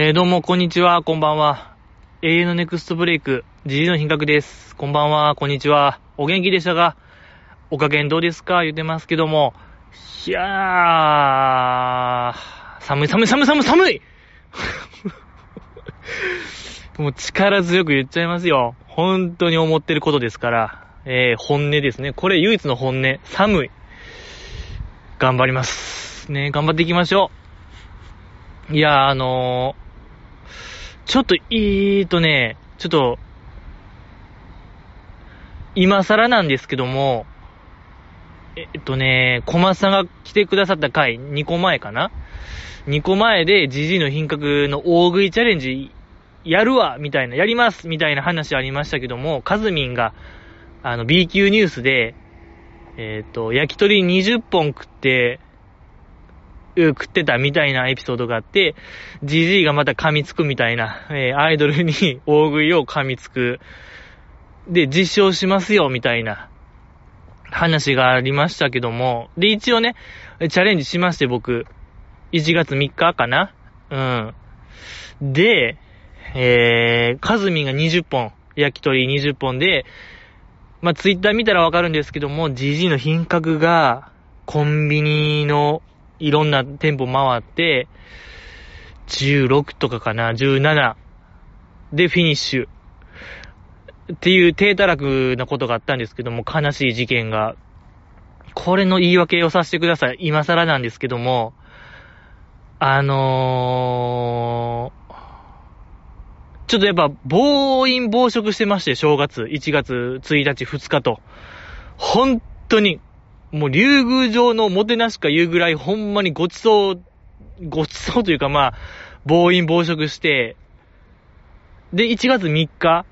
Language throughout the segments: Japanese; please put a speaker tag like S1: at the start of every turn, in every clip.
S1: えー、どうも、こんにちは、こんばんは。永遠のネクストブレイク、じじの品格です。こんばんは、こんにちは。お元気でしたが、お加減どうですか？言ってますけども、いやー、寒い寒い寒い寒い寒い もう力強く言っちゃいますよ。本当に思ってることですから、えー、本音ですね。これ唯一の本音。寒い。頑張ります。ね、頑張っていきましょう。いや、あのーちょっと、いいとね、ちょっと、今更なんですけども、えっとね、小松さんが来てくださった回、2個前かな ?2 個前で、ジジイの品格の大食いチャレンジ、やるわみたいな、やりますみたいな話ありましたけども、カズミンが、あの、B 級ニュースで、えっ、と、焼き鳥20本食って、食ってたみたいなエピソードがあって、じじいがまた噛みつくみたいな、えー、アイドルに大食いを噛みつく。で、実証しますよ、みたいな話がありましたけども、で、一応ね、チャレンジしまして、僕。1月3日かな？うん。で、えー、カズミンが20本、焼き鳥20本で、まあ、ツイッター見たらわかるんですけども、GG の品格が、コンビニのいろんな店舗回って、16とかかな、17でフィニッシュ。っていう低たらくなことがあったんですけども、悲しい事件が。これの言い訳をさせてください。今更なんですけども、あのー、ちょっとやっぱ暴飲暴食してまして、正月、1月1日2日と。本当にもう竜宮城のもてなしか言うぐらいほんまにごちそう、ごちそうというかまあ、暴飲暴食して、で、1月3日、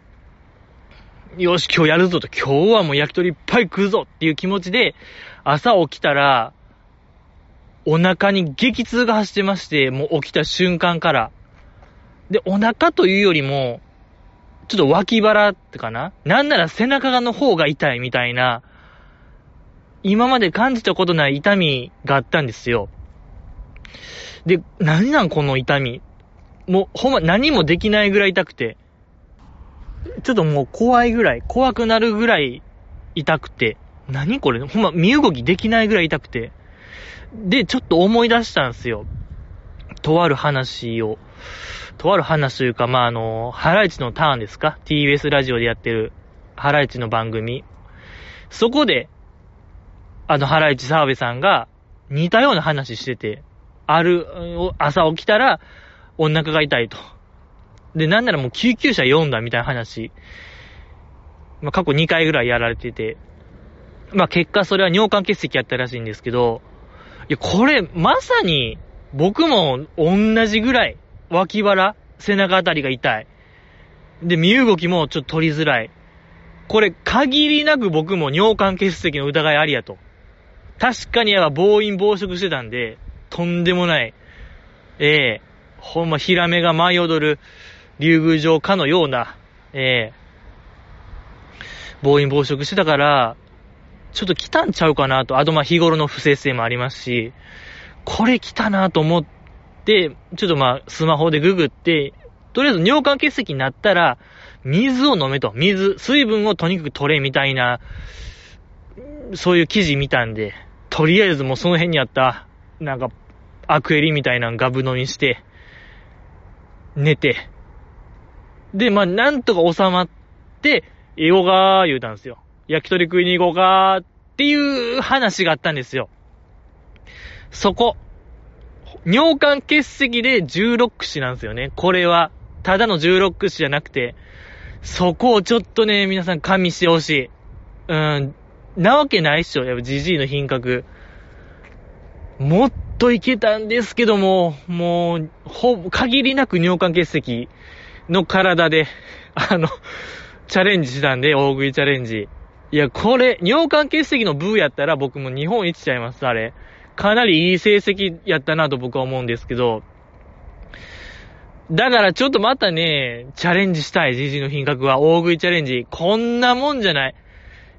S1: よし、今日やるぞと、今日はもう焼き鳥いっぱい食うぞっていう気持ちで、朝起きたら、お腹に激痛が走ってまして、もう起きた瞬間から。で、お腹というよりも、ちょっと脇腹ってかな？なんなら背中の方が痛いみたいな、今まで感じたことない痛みがあったんですよ。で、何なんこの痛み？もう、ほんま何もできないぐらい痛くて。ちょっともう怖いぐらい、怖くなるぐらい痛くて。何これ？ほんま身動きできないぐらい痛くて。で、ちょっと思い出したんですよ。とある話を。とある話というか、まあ、あの、ハライチのターンですか ?TBS ラジオでやってる、ハライチの番組。そこで、あの、ハライチ澤部さんが似たような話してて、ある、朝起きたらお腹が痛いと。で、なんならもう救急車読んだみたいな話。まあ、過去2回ぐらいやられてて。まあ、結果それは尿管結石やったらしいんですけど、いや、これ、まさに、僕も同じぐらい、脇腹、背中あたりが痛い。で、身動きもちょっと取りづらい。これ、限りなく僕も尿管結石の疑いありやと。確かにやっぱ暴飲暴食してたんで、とんでもない、ええ。ー、ほんまヒラメが舞い踊る竜宮城かのような、ええ。ー、暴飲暴食してたから、ちょっと来たんちゃうかなと、あとまあ日頃の不正性もありますし、これ来たなと思って、ちょっとまあスマホでググって、とりあえず尿管結石になったら、水を飲めと。水、水分をとにかく取れみたいな、そういう記事見たんで、とりあえずもうその辺にあった、なんか、アクエリみたいなのガブ飲みして、寝て、で、まあ、なんとか収まって、英語が言うたんですよ。焼き鳥食いに行こうかっていう話があったんですよ。そこ。尿管結石で16串なんですよね。これは。ただの16串じゃなくて、そこをちょっとね、皆さん加味してほしい。うん、なわけないっしょ、やっぱジジイの品格。もっといけたんですけども、もう、ほ、限りなく尿管結石の体で、あの、チャレンジしたんで、大食いチャレンジ。いや、これ、尿管結石のブーやったら僕も日本一ちゃいます、あれ。かなりいい成績やったなと僕は思うんですけど、だからちょっとまたね、チャレンジしたい、ジジの品格は。大食いチャレンジ。こんなもんじゃない。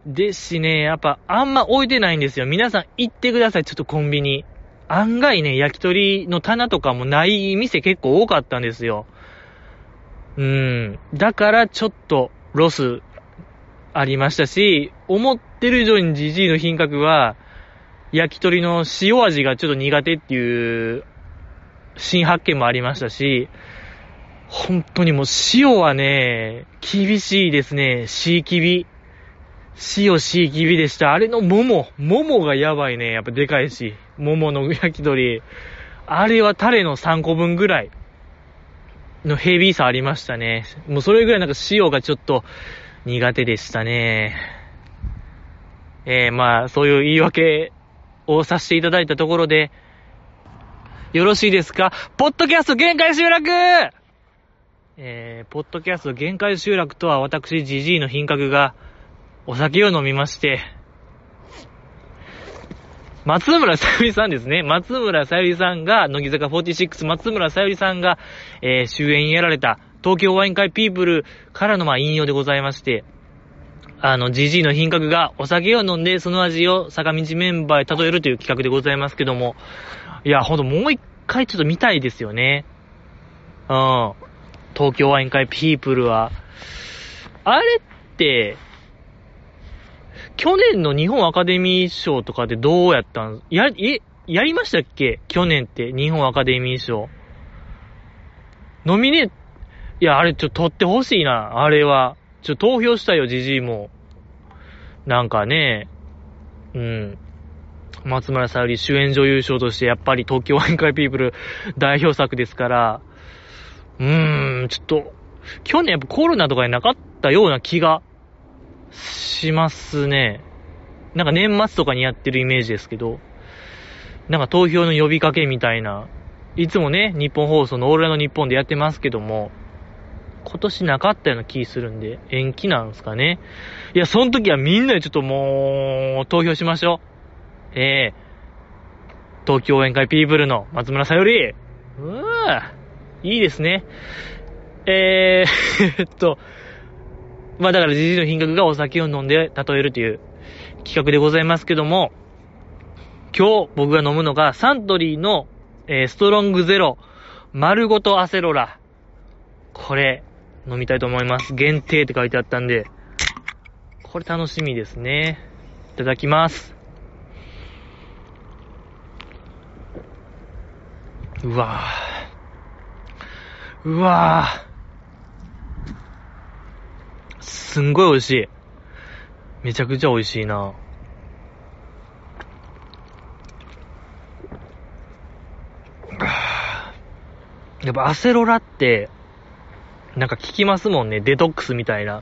S1: ですしね、やっぱあんま置いてないんですよ。皆さん行ってください、ちょっとコンビニ。案外ね、焼き鳥の棚とかもない店結構多かったんですよ。うん。だからちょっとロスありましたし、思ってる以上にジジイの品格は、焼き鳥の塩味がちょっと苦手っていう新発見もありましたし、本当にもう塩はね、厳しいですね。シーキビ。塩シーキビでした。あれの桃。桃がやばいね。やっぱでかいし。桃の焼き鳥。あれはタレの3個分ぐらいのヘビーさありましたね。もうそれぐらいなんか塩がちょっと苦手でしたね。えー、まあ、そういう言い訳をさせていただいたところで、よろしいですか？ポッドキャスト限界集落えー、ポッドキャスト限界集落とは私、ジジイの品格がお酒を飲みまして、松村さゆりさんですね。松村さゆりさんが、乃木坂46松村さゆりさんが、えー、終演やられた、東京ワイン会ピープルからのまあ引用でございまして、あの、ジジイの品格がお酒を飲んでその味を坂道メンバーへ例えるという企画でございますけども、いや、ほんともう一回ちょっと見たいですよね。うん。東京ワイン会ピープルは、あれって、去年の日本アカデミー賞とかでどうやったん？や、え、やりましたっけ？去年って日本アカデミー賞。ノミネいや、あれちょっと取ってほしいな、あれは。ちょ、投票したよ、じじいも。なんかね、うん。松村沙織主演女優賞としてやっぱり東京ワイン会ピープル代表作ですから、うーん、ちょっと、去年やっぱコロナとかになかったような気がしますね。なんか年末とかにやってるイメージですけど、なんか投票の呼びかけみたいな、いつもね、日本放送のオーラの日本でやってますけども、今年なかったような気するんで、延期なんですかね。いや、その時はみんなでちょっともう、投票しましょう。ええー、東京応援会ピープルの松村さより、うわいいですね。えー、えっと、まあだからじじいの品格がお酒を飲んで例えるという企画でございますけども、今日僕が飲むのがサントリーの、えー、ストロングゼロ丸ごとアセロラ。これ飲みたいと思います。限定って書いてあったんで、これ楽しみですね。いただきます。うわぁ。うわぁ。すんごい美味しい。めちゃくちゃ美味しいな。やっぱアセロラって、なんか聞きますもんね。デトックスみたいな。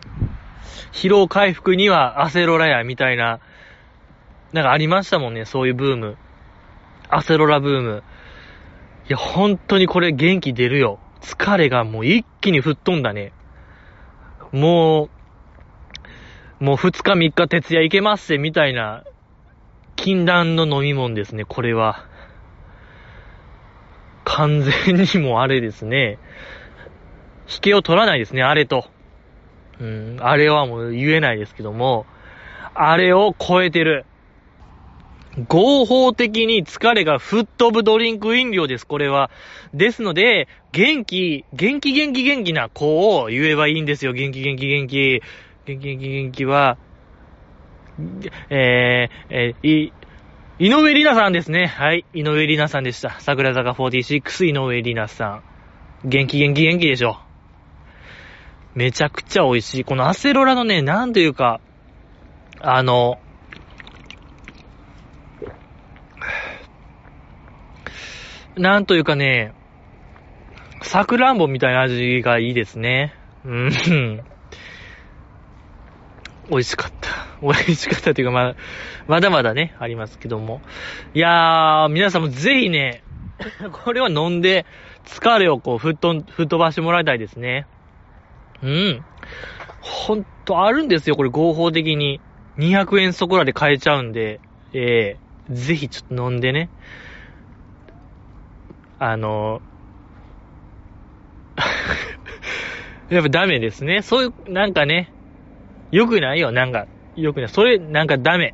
S1: 疲労回復にはアセロラや、みたいな。なんかありましたもんね。そういうブーム。アセロラブーム。いや、本当にこれ元気出るよ。疲れがもう一気に吹っ飛んだね。もう、もう二日三日徹夜いけますせ、みたいな、禁断の飲み物ですね、これは。完全にもあれですね。引けを取らないですね、あれと。うん、あれはもう言えないですけども、あれを超えてる。合法的に疲れが吹っ飛ぶドリンク飲料です、これは。ですので、元気、元気元気元気な子を言えばいいんですよ。元気元気元気。元気元気元気は、えー、えー、い、井上里奈さんですね。はい。井上里奈さんでした。桜坂46井上里奈さん。元気元気元気でしょ。めちゃくちゃ美味しい。このアセロラのね、なんというか、あの、なんというかね、さくらんぼみたいな味がいいですね。うん。美味しかった。美味しかったというか、まだ、まだまだね、ありますけども。いやー、皆さんもぜひね、これは飲んで、疲れをこう、吹っ飛、吹っ飛ばしてもらいたいですね。うん。ほんと、あるんですよ、これ合法的に。200円そこらで買えちゃうんで、ええー、ぜひちょっと飲んでね。あの、やっぱダメですね。そういう、なんかね、良くないよ、なんか。良くない。それ、なんかダメ。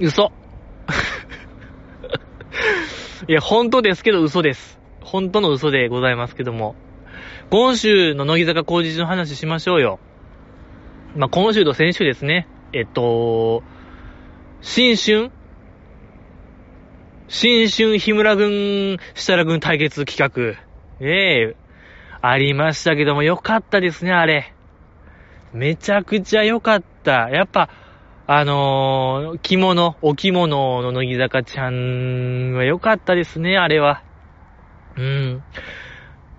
S1: 嘘。いや、本当ですけど嘘です。本当の嘘でございますけども。今週の乃木坂工事中の話しましょうよ。まあ、今週と先週ですね。えっと、新春？新春日村軍、設楽軍対決企画。ええありましたけども、よかったですね、あれ。めちゃくちゃ良かった。やっぱ、あのー着物、お着物の乃木坂ちゃんは良かったですね、あれは。うん。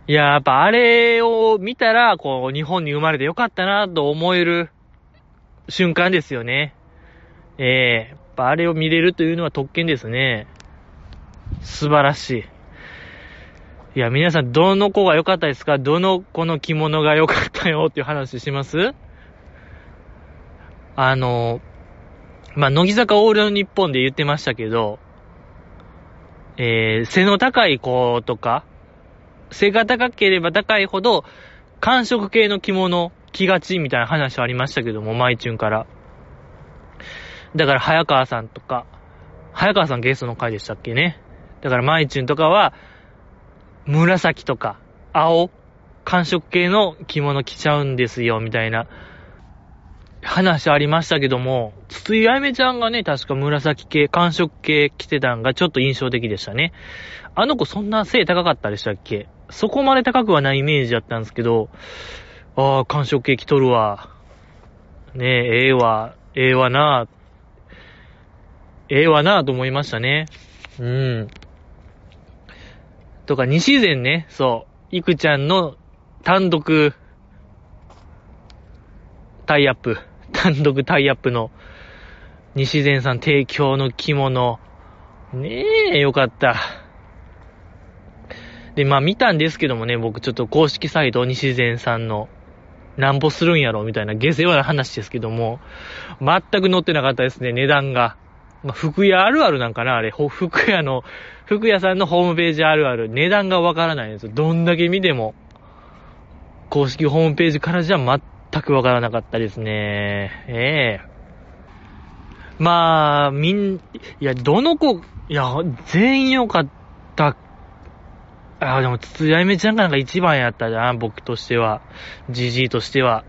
S1: いや、やっぱあれを見たら、こう、日本に生まれて良かったな、と思える瞬間ですよね。ええやっぱあれを見れるというのは特権ですね。素晴らしい。いや、皆さん、どの子が良かったですか？どの子の着物が良かったよっていう話します？あの、まあ、乃木坂オールの日本で言ってましたけど、えー、背の高い子とか、背が高ければ高いほど、寒色系の着物着がちみたいな話ありましたけども、マイチュンから。だから、早川さんとか、早川さんゲストの回でしたっけね？だから、マイチュンとかは、紫とか、青、寒色系の着物着ちゃうんですよ、みたいな話ありましたけども、筒井あゆめちゃんがね、確か紫系、寒色系着てたんがちょっと印象的でしたね。あの子そんな背高かったでしたっけ？そこまで高くはないイメージだったんですけど、ああ、寒色系着とるわ。ねえ、ええわ、ええわなええわなと思いましたね。うん。とか、西前ね、そう、いくちゃんの単独、タイアップ、単独タイアップの西前さん提供の着物、ねえ、よかった。で、まあ見たんですけどもね、僕ちょっと公式サイト西前さんの、なんぼするんやろみたいな下世話な話ですけども、全く載ってなかったですね、値段が。まあ、服屋あるあるなんかなあれ、服屋の、服屋さんのホームページあるある、値段がわからないんですよ。どんだけ見ても。公式ホームページからじゃ全くわからなかったですね。ええまあ、みん、いや、どの子、いや、全員良かった。あ、でも、筒井あゆめちゃんがなんか一番やったじゃん、僕としては。じじいとしては。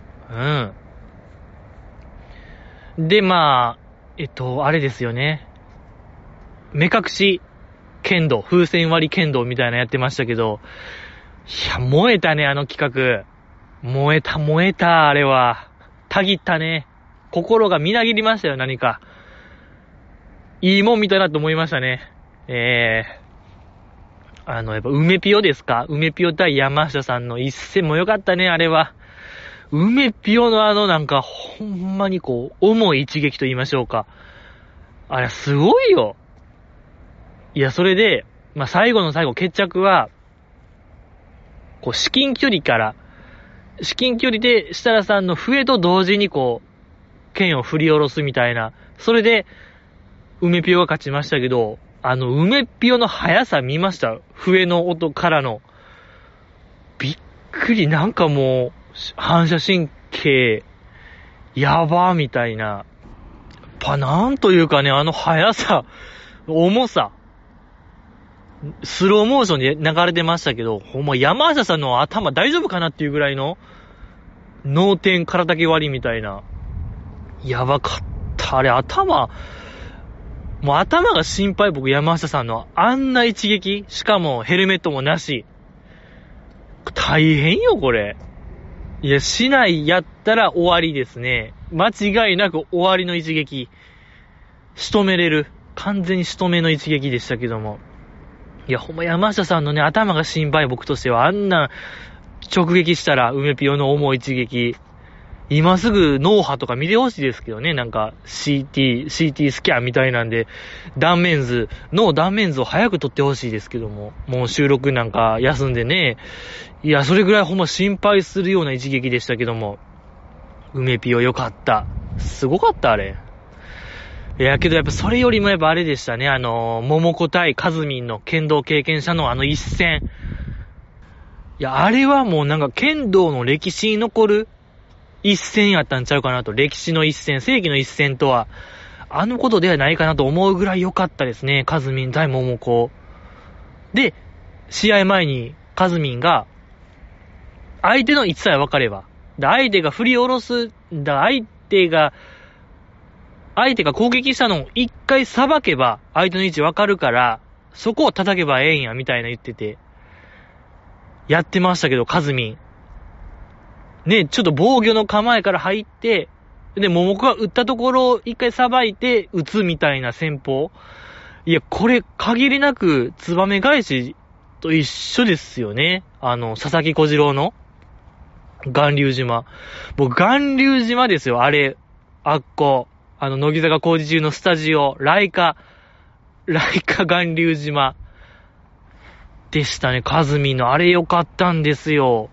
S1: うん。で、まあ、えっと、あれですよね。目隠し剣道、風船割り剣道みたいなやってましたけど、いや、燃えたね、あの企画。燃えた、燃えた、あれは。たぎったね。心がみなぎりましたよ、何か。いいもん見たなと思いましたね。ええあの、やっぱ、梅ピオですか？梅ピオ対山下さんの一戦も良かったね、あれは。梅ピオのあのなんか、ほんまにこう、重い一撃と言いましょうか。あれ、すごいよ。いや、それで、まあ、最後の最後、決着は、こう、至近距離から、至近距離で設楽さんの笛と同時にこう、剣を振り下ろすみたいな。それで、梅ピオが勝ちましたけど、あの、梅ピオの速さ見ました？笛の音からの。びっくり、なんかもう、反射神経、やばみたいな。やっぱなんというかね、あの速さ、重さ。スローモーションで流れてましたけど、ほんま山下さんの頭大丈夫かなっていうぐらいの、脳天空だけ割りみたいな。やばかった。あれ頭、もう頭が心配僕山下さんのあんな一撃しかもヘルメットもなし。大変よ、これ。いや、市内やったら終わりですね。間違いなく終わりの一撃。仕留めれる。完全に仕留めの一撃でしたけども。いや、ほんま山下さんのね、頭が心配僕としては、あんな直撃したら、梅ピオの重い一撃。今すぐ脳波とか見てほしいですけどね、なんか CT、CT スキャンみたいなんで、断面図、脳断面図を早く撮ってほしいですけども、もう収録なんか休んでね、いや、それぐらいほんま心配するような一撃でしたけども、梅ピオよかった。すごかった、あれ。いや、けどやっぱそれよりもやっぱあれでしたね、あの、桃子対カズミンの剣道経験者のあの一戦。いや、あれはもうなんか剣道の歴史に残る一戦やったんちゃうかなと。歴史の一戦、世紀の一戦とは、あのことではないかなと思うぐらい良かったですね。カズミン対桃子。で、試合前にカズミンが、相手の位置さえ分かれば、で相手が振り下ろす、だ相手が、相手が攻撃したのを一回裁けば、相手の位置分かるから、そこを叩けばええんや、みたいな言ってて、やってましたけど、カズミン。ね、ちょっと防御の構えから入って、で、桃子が打ったところを一回さばいて打つみたいな戦法。いや、これ限りなくツバメ返しと一緒ですよね。あの、佐々木小次郎の岩流島。僕、岩流島ですよ、あれ。あっこ。あの、乃木坂工事中のスタジオ、ライカ、ライカ岩流島。でしたね、カズミの。あれ良かったんですよ。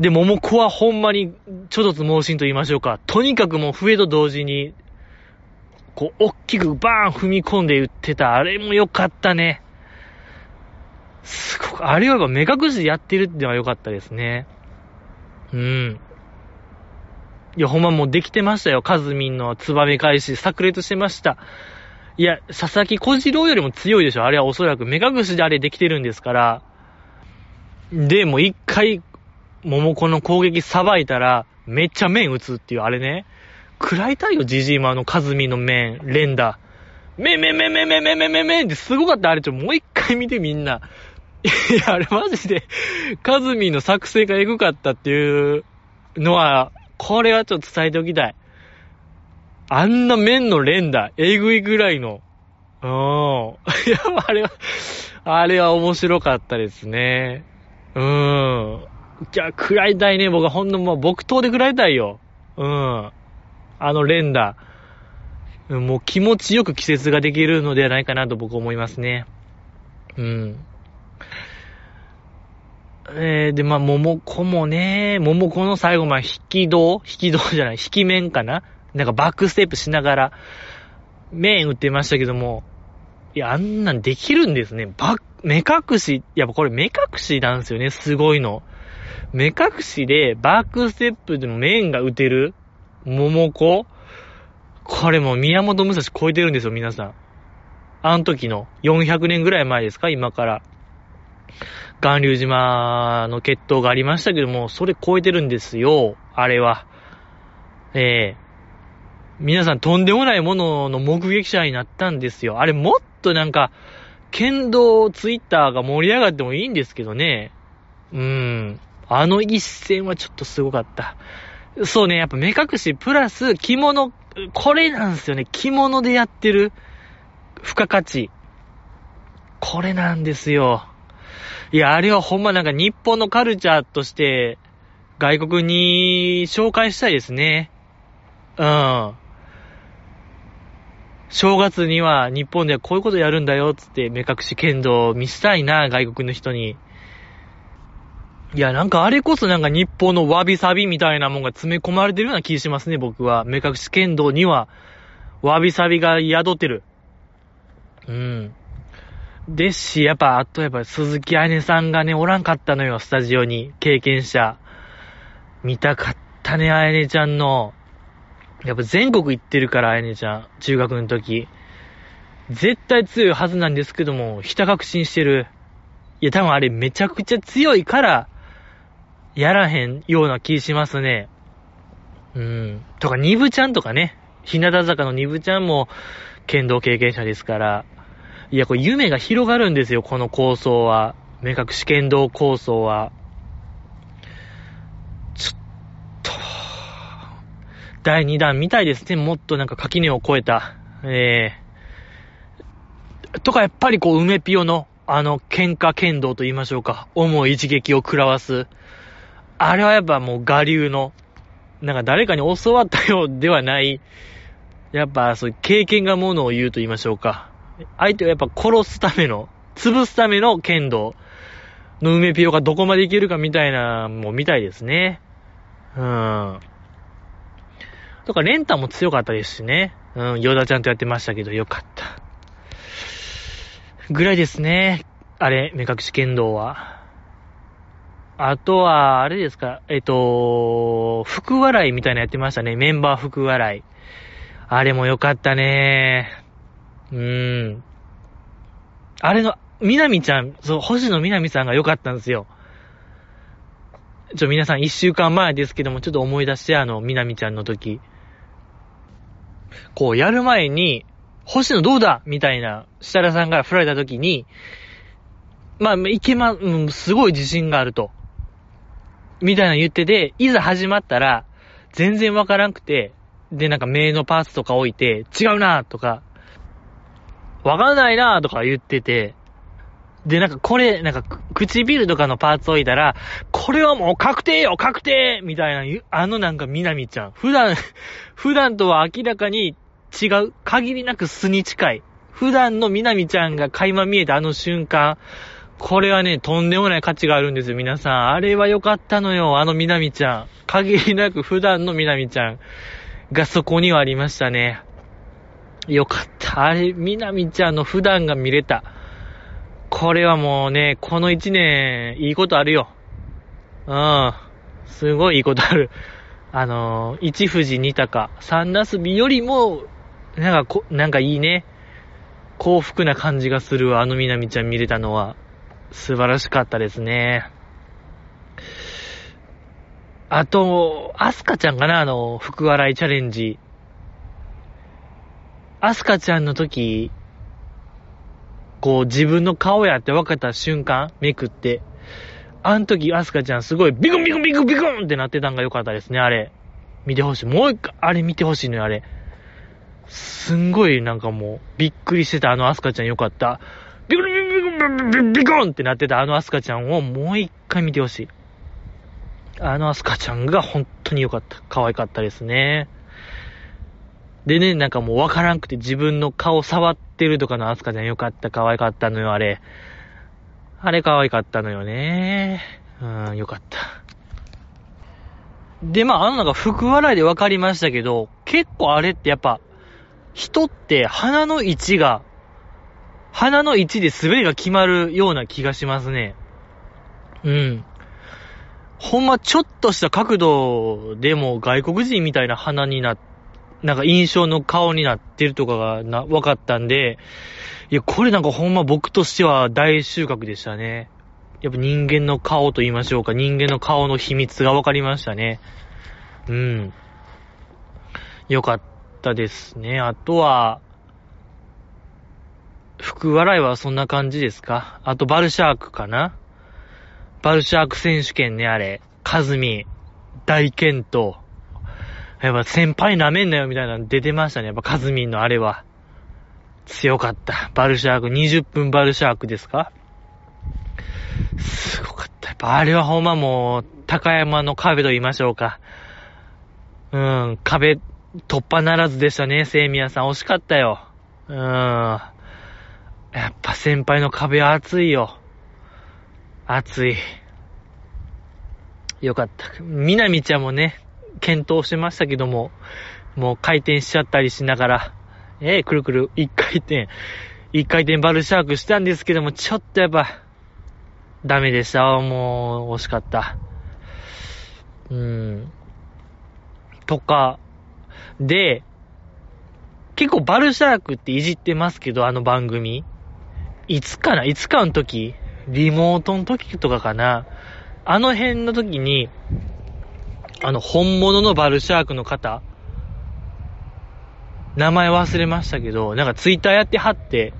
S1: で、桃子はほんまに、ちょっと猛進と言いましょうか。とにかくもう笛と同時に、こう、大きくバーン踏み込んで打ってた。あれも良かったね。すごく、あれは目隠しでやってるってのは良かったですね。うん。いや、ほんまもうできてましたよ。カズミンのツバメ返し、炸裂してました。いや、佐々木小次郎よりも強いでしょ。あれはおそらく目隠しであれできてるんですから。で、もう一回桃子の攻撃さばいたら、めっちゃ面打つっていう、あれね。食らいたいよ、ジジイマのカズミの面、連打。めめめめめめめめめってすごかった。あれちょ、もう一回見てみんな。いや、あれマジで、カズミの作成がエグかったっていうのは、これはちょっと伝えておきたい。あんな面の連打、えぐいぐらいの。うん。いや、あれは、あれは面白かったですね。うーん。じゃあ、食らいたいね。僕はほんのもう木刀で食らいたいよ。うん。あの連打。もう気持ちよく季節ができるのではないかなと僕思いますね。うん。えー、で、まあ、桃子もね、桃子の最後、まあ、引き胴引き胴じゃない、引き面かな？なんかバックステップしながら、面打ってましたけども、いや、あんなんできるんですね。バ、目隠し、やっぱこれ目隠しなんですよね、すごいの。目隠しでバックステップでも面が打てる桃子？これも宮本武蔵超えてるんですよ、皆さん。あの時の400年ぐらい前ですか今から。岩流島の決闘がありましたけども、それ超えてるんですよ、あれは。ええー、皆さんとんでもないものの目撃者になったんですよ。あれもっとなんか、剣道ツイッターが盛り上がってもいいんですけどね。うーん。あの一戦はちょっとすごかった。そうね、やっぱ目隠しプラス着物、これなんですよね。着物でやってる付加価値。これなんですよ。いや、あれはほんまなんか日本のカルチャーとして外国に紹介したいですね。うん。正月には日本ではこういうことやるんだよ、つって目隠し剣道を見したいな、外国の人に。いや、なんかあれこそなんか日本のわびさびみたいなもんが詰め込まれてるような気しますね、僕は。目隠し剣道には、わびさびが宿ってる。うん。ですし、やっぱ、あとやっぱ鈴木愛音さんがね、おらんかったのよ、スタジオに。経験者。見たかったね、愛音ちゃんの。やっぱ全国行ってるから、愛音ちゃん。中学の時。絶対強いはずなんですけども、ひた確信してる。いや、多分あれめちゃくちゃ強いから、やらへんような気しますね。うん。とか、ニブちゃんとかね。日向坂のニブちゃんも、剣道経験者ですから。いや、これ夢が広がるんですよ、この構想は。目隠し剣道構想は。ちょっと、第2弾みたいですね。もっとなんか垣根を越えた。ええー、とか、やっぱりこう、梅ピオの、あの、喧嘩剣道と言いましょうか。重い一撃を食らわす。あれはやっぱもう我流の、なんか誰かに教わったようではない、やっぱそういう経験がものを言うと言いましょうか。相手をやっぱ殺すための、潰すための剣道の梅ピオがどこまでいけるかみたいな、もう見たいですね。うん。とか、レンタも強かったですしね。うん、ヨダちゃんとやってましたけど、よかった。ぐらいですね。あれ、目隠し剣道は。あとは、あれですか、えっと、福笑いみたいなやってましたね。メンバー福笑い。あれもよかったね。うーん。あれの、みなみちゃん、そう、星野みなみさんが良かったんですよ。ちょ、皆さん一週間前ですけども、ちょっと思い出して、あの、みなみちゃんの時。こう、やる前に、星野どうだ？みたいな、設楽さんから振られた時に、まあ、いけま、うん、すごい自信があると。みたいな言ってて、いざ始まったら、全然わからんくて、で、なんか目のパーツとか置いて、違うなとか、わかんないなとか言ってて、で、なんかこれ、なんか唇とかのパーツ置いたら、これはもう確定よ確定みたいな、あのなんかみなみちゃん。普段、普段とは明らかに違う。限りなく素に近い。普段のみなみちゃんが垣間見えたあの瞬間。これはね、とんでもない価値があるんですよ、皆さん。あれは良かったのよ、あのみなみちゃん。限りなく普段のみなみちゃんがそこにはありましたね。よかった。あれ、みなみちゃんの普段が見れた。これはもうね、この一年、いいことあるよ。うん。すごいいいことある。あのー、一富士二鷹、三なすびよりも、なんかこ、なんかいいね。幸福な感じがするわ、あのみなみちゃん見れたのは。素晴らしかったですね。あと、アスカちゃんかな？あの、福笑いチャレンジ。アスカちゃんの時、こう自分の顔やって分かった瞬間、めくって。あの時、アスカちゃんすごいビクンビクンビクンビクンってなってたんが良かったですね、あれ。見てほしい。もう一回、あれ見てほしいのよ、あれ。すんごいなんかもう、びっくりしてたあのアスカちゃん良かった。ビクンビクンビクンビビクンってなってたあのアスカちゃんをもう一回見てほしい。あのアスカちゃんが本当に良かった。可愛かったですね。でね、なんかもうわからんくて自分の顔触ってるとかのアスカちゃんよかった、可愛かったのよ、あれ。あれ可愛かったのよね。うん、よかった。で、まあ、あのなんか福笑いで分かりましたけど、結構あれってやっぱ、人って鼻の位置が、鼻の位置で滑りが決まるような気がしますね。うん。ほんまちょっとした角度でも外国人みたいな鼻にな、なんか印象の顔になってるとかがな、分かったんで、いや、これなんかほんま僕としては大収穫でしたね。やっぱ人間の顔と言いましょうか、人間の顔の秘密が分かりましたね。うん。よかったですね。あとは、福笑いはそんな感じですか？あとバルシャークかな？バルシャーク選手権ね、あれ。カズミ、大健闘。やっぱ先輩舐めんなよみたいなの出てましたね。やっぱカズミのあれは。強かった。バルシャーク、20分バルシャークですか？すごかった。やっぱあれはほんまもう、高山の壁と言いましょうか。うん、壁、突破ならずでしたね、セイミヤさん。惜しかったよ。うん。やっぱ先輩の壁は熱いよ。熱い。よかった。みなみちゃんもね、検討してましたけども、もう回転しちゃったりしながら、えー、くるくる、一回転、一回転バルシャークしたんですけども、ちょっとやっぱ、ダメでした。もう、惜しかった。うん。とか、で、結構バルシャークっていじってますけど、あの番組。いつかないつかの時リモートの時とかかなあの辺の時に、あの、本物のバルシャークの方、名前忘れましたけど、なんかツイッターやってはって、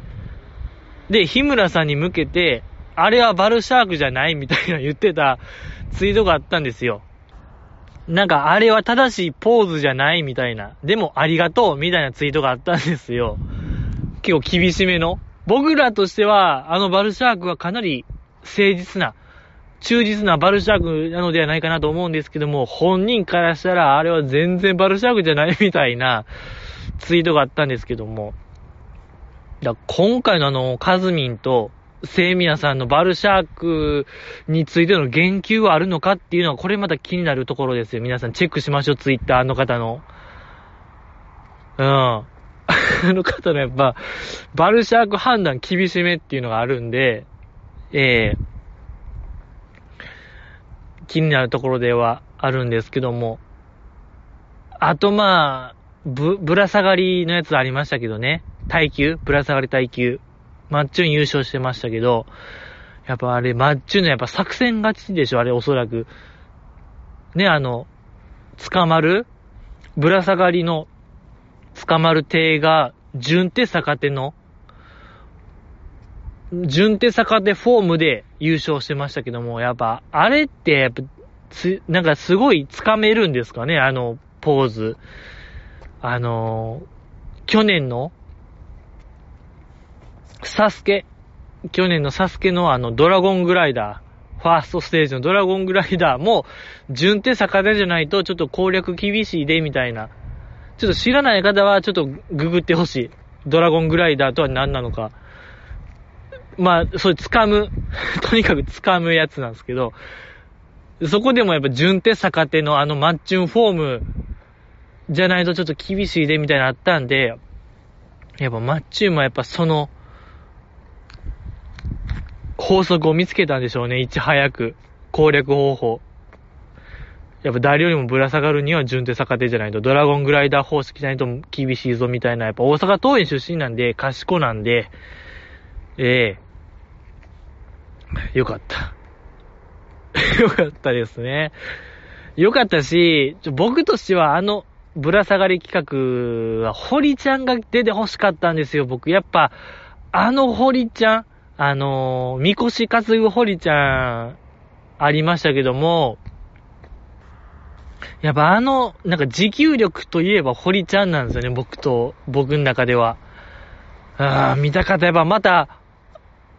S1: で、日村さんに向けて、あれはバルシャークじゃないみたいな言ってたツイートがあったんですよ。なんか、あれは正しいポーズじゃないみたいな。でも、ありがとうみたいなツイートがあったんですよ。結構厳しめの。僕らとしては、あのバルシャークはかなり誠実な、忠実なバルシャークなのではないかなと思うんですけども、本人からしたらあれは全然バルシャークじゃないみたいな ツイートがあったんですけども、だ今回のあの、カズミンとセイミヤさんのバルシャークについての言及はあるのかっていうのは、これまた気になるところですよ。皆さんチェックしましょう、ツイッターの方の。うん。あの方のやっぱ、バルシャーク判断厳しめっていうのがあるんで、ええー気になるところではあるんですけども。あとまあ、ぶ、ぶら下がりのやつありましたけどね。耐久ぶら下がり耐久。マッチュン優勝してましたけど、やっぱあれ、マッチュンのやっぱ作戦勝ちでしょ、あれおそらく。ね、あの、捕まるぶら下がりの捕まる手が、順手逆手の、順手逆手フォームで優勝してましたけども、やっぱ、あれって、やっぱ、つ、なんかすごい掴めるんですかね、あの、ポーズ。あの去年の、サスケ、去年のサスケのあの、ドラゴングライダー、ファーストステージのドラゴングライダーも、順手逆手じゃないとちょっと攻略厳しいで、みたいな。ちょっと知らない方はちょっとググってほしい。ドラゴングライダーとは何なのか。まあ、それ掴む。とにかく掴むやつなんですけど、そこでもやっぱ順手逆手のあのマッチュンフォームじゃないとちょっと厳しいでみたいなのあったんで、やっぱマッチュンもやっぱその、法則を見つけたんでしょうね、いち早く。攻略方法。やっぱ誰よりもぶら下がるには順手逆手じゃないと、ドラゴングライダー方式じゃないと厳しいぞみたいな、やっぱ大阪桐蔭出身なんで、賢なんで、ええよかった。よかったですね。よかったし、僕としてはあの、ぶら下がり企画は、堀ちゃんが出て欲しかったんですよ、僕。やっぱ、あの堀ちゃん、あのー、みこし担ぐ堀ちゃん、ありましたけども、やっぱあの、なんか持久力といえば堀ちゃんなんですよね、僕と、僕の中では。ああ、見たかった。やっぱまた、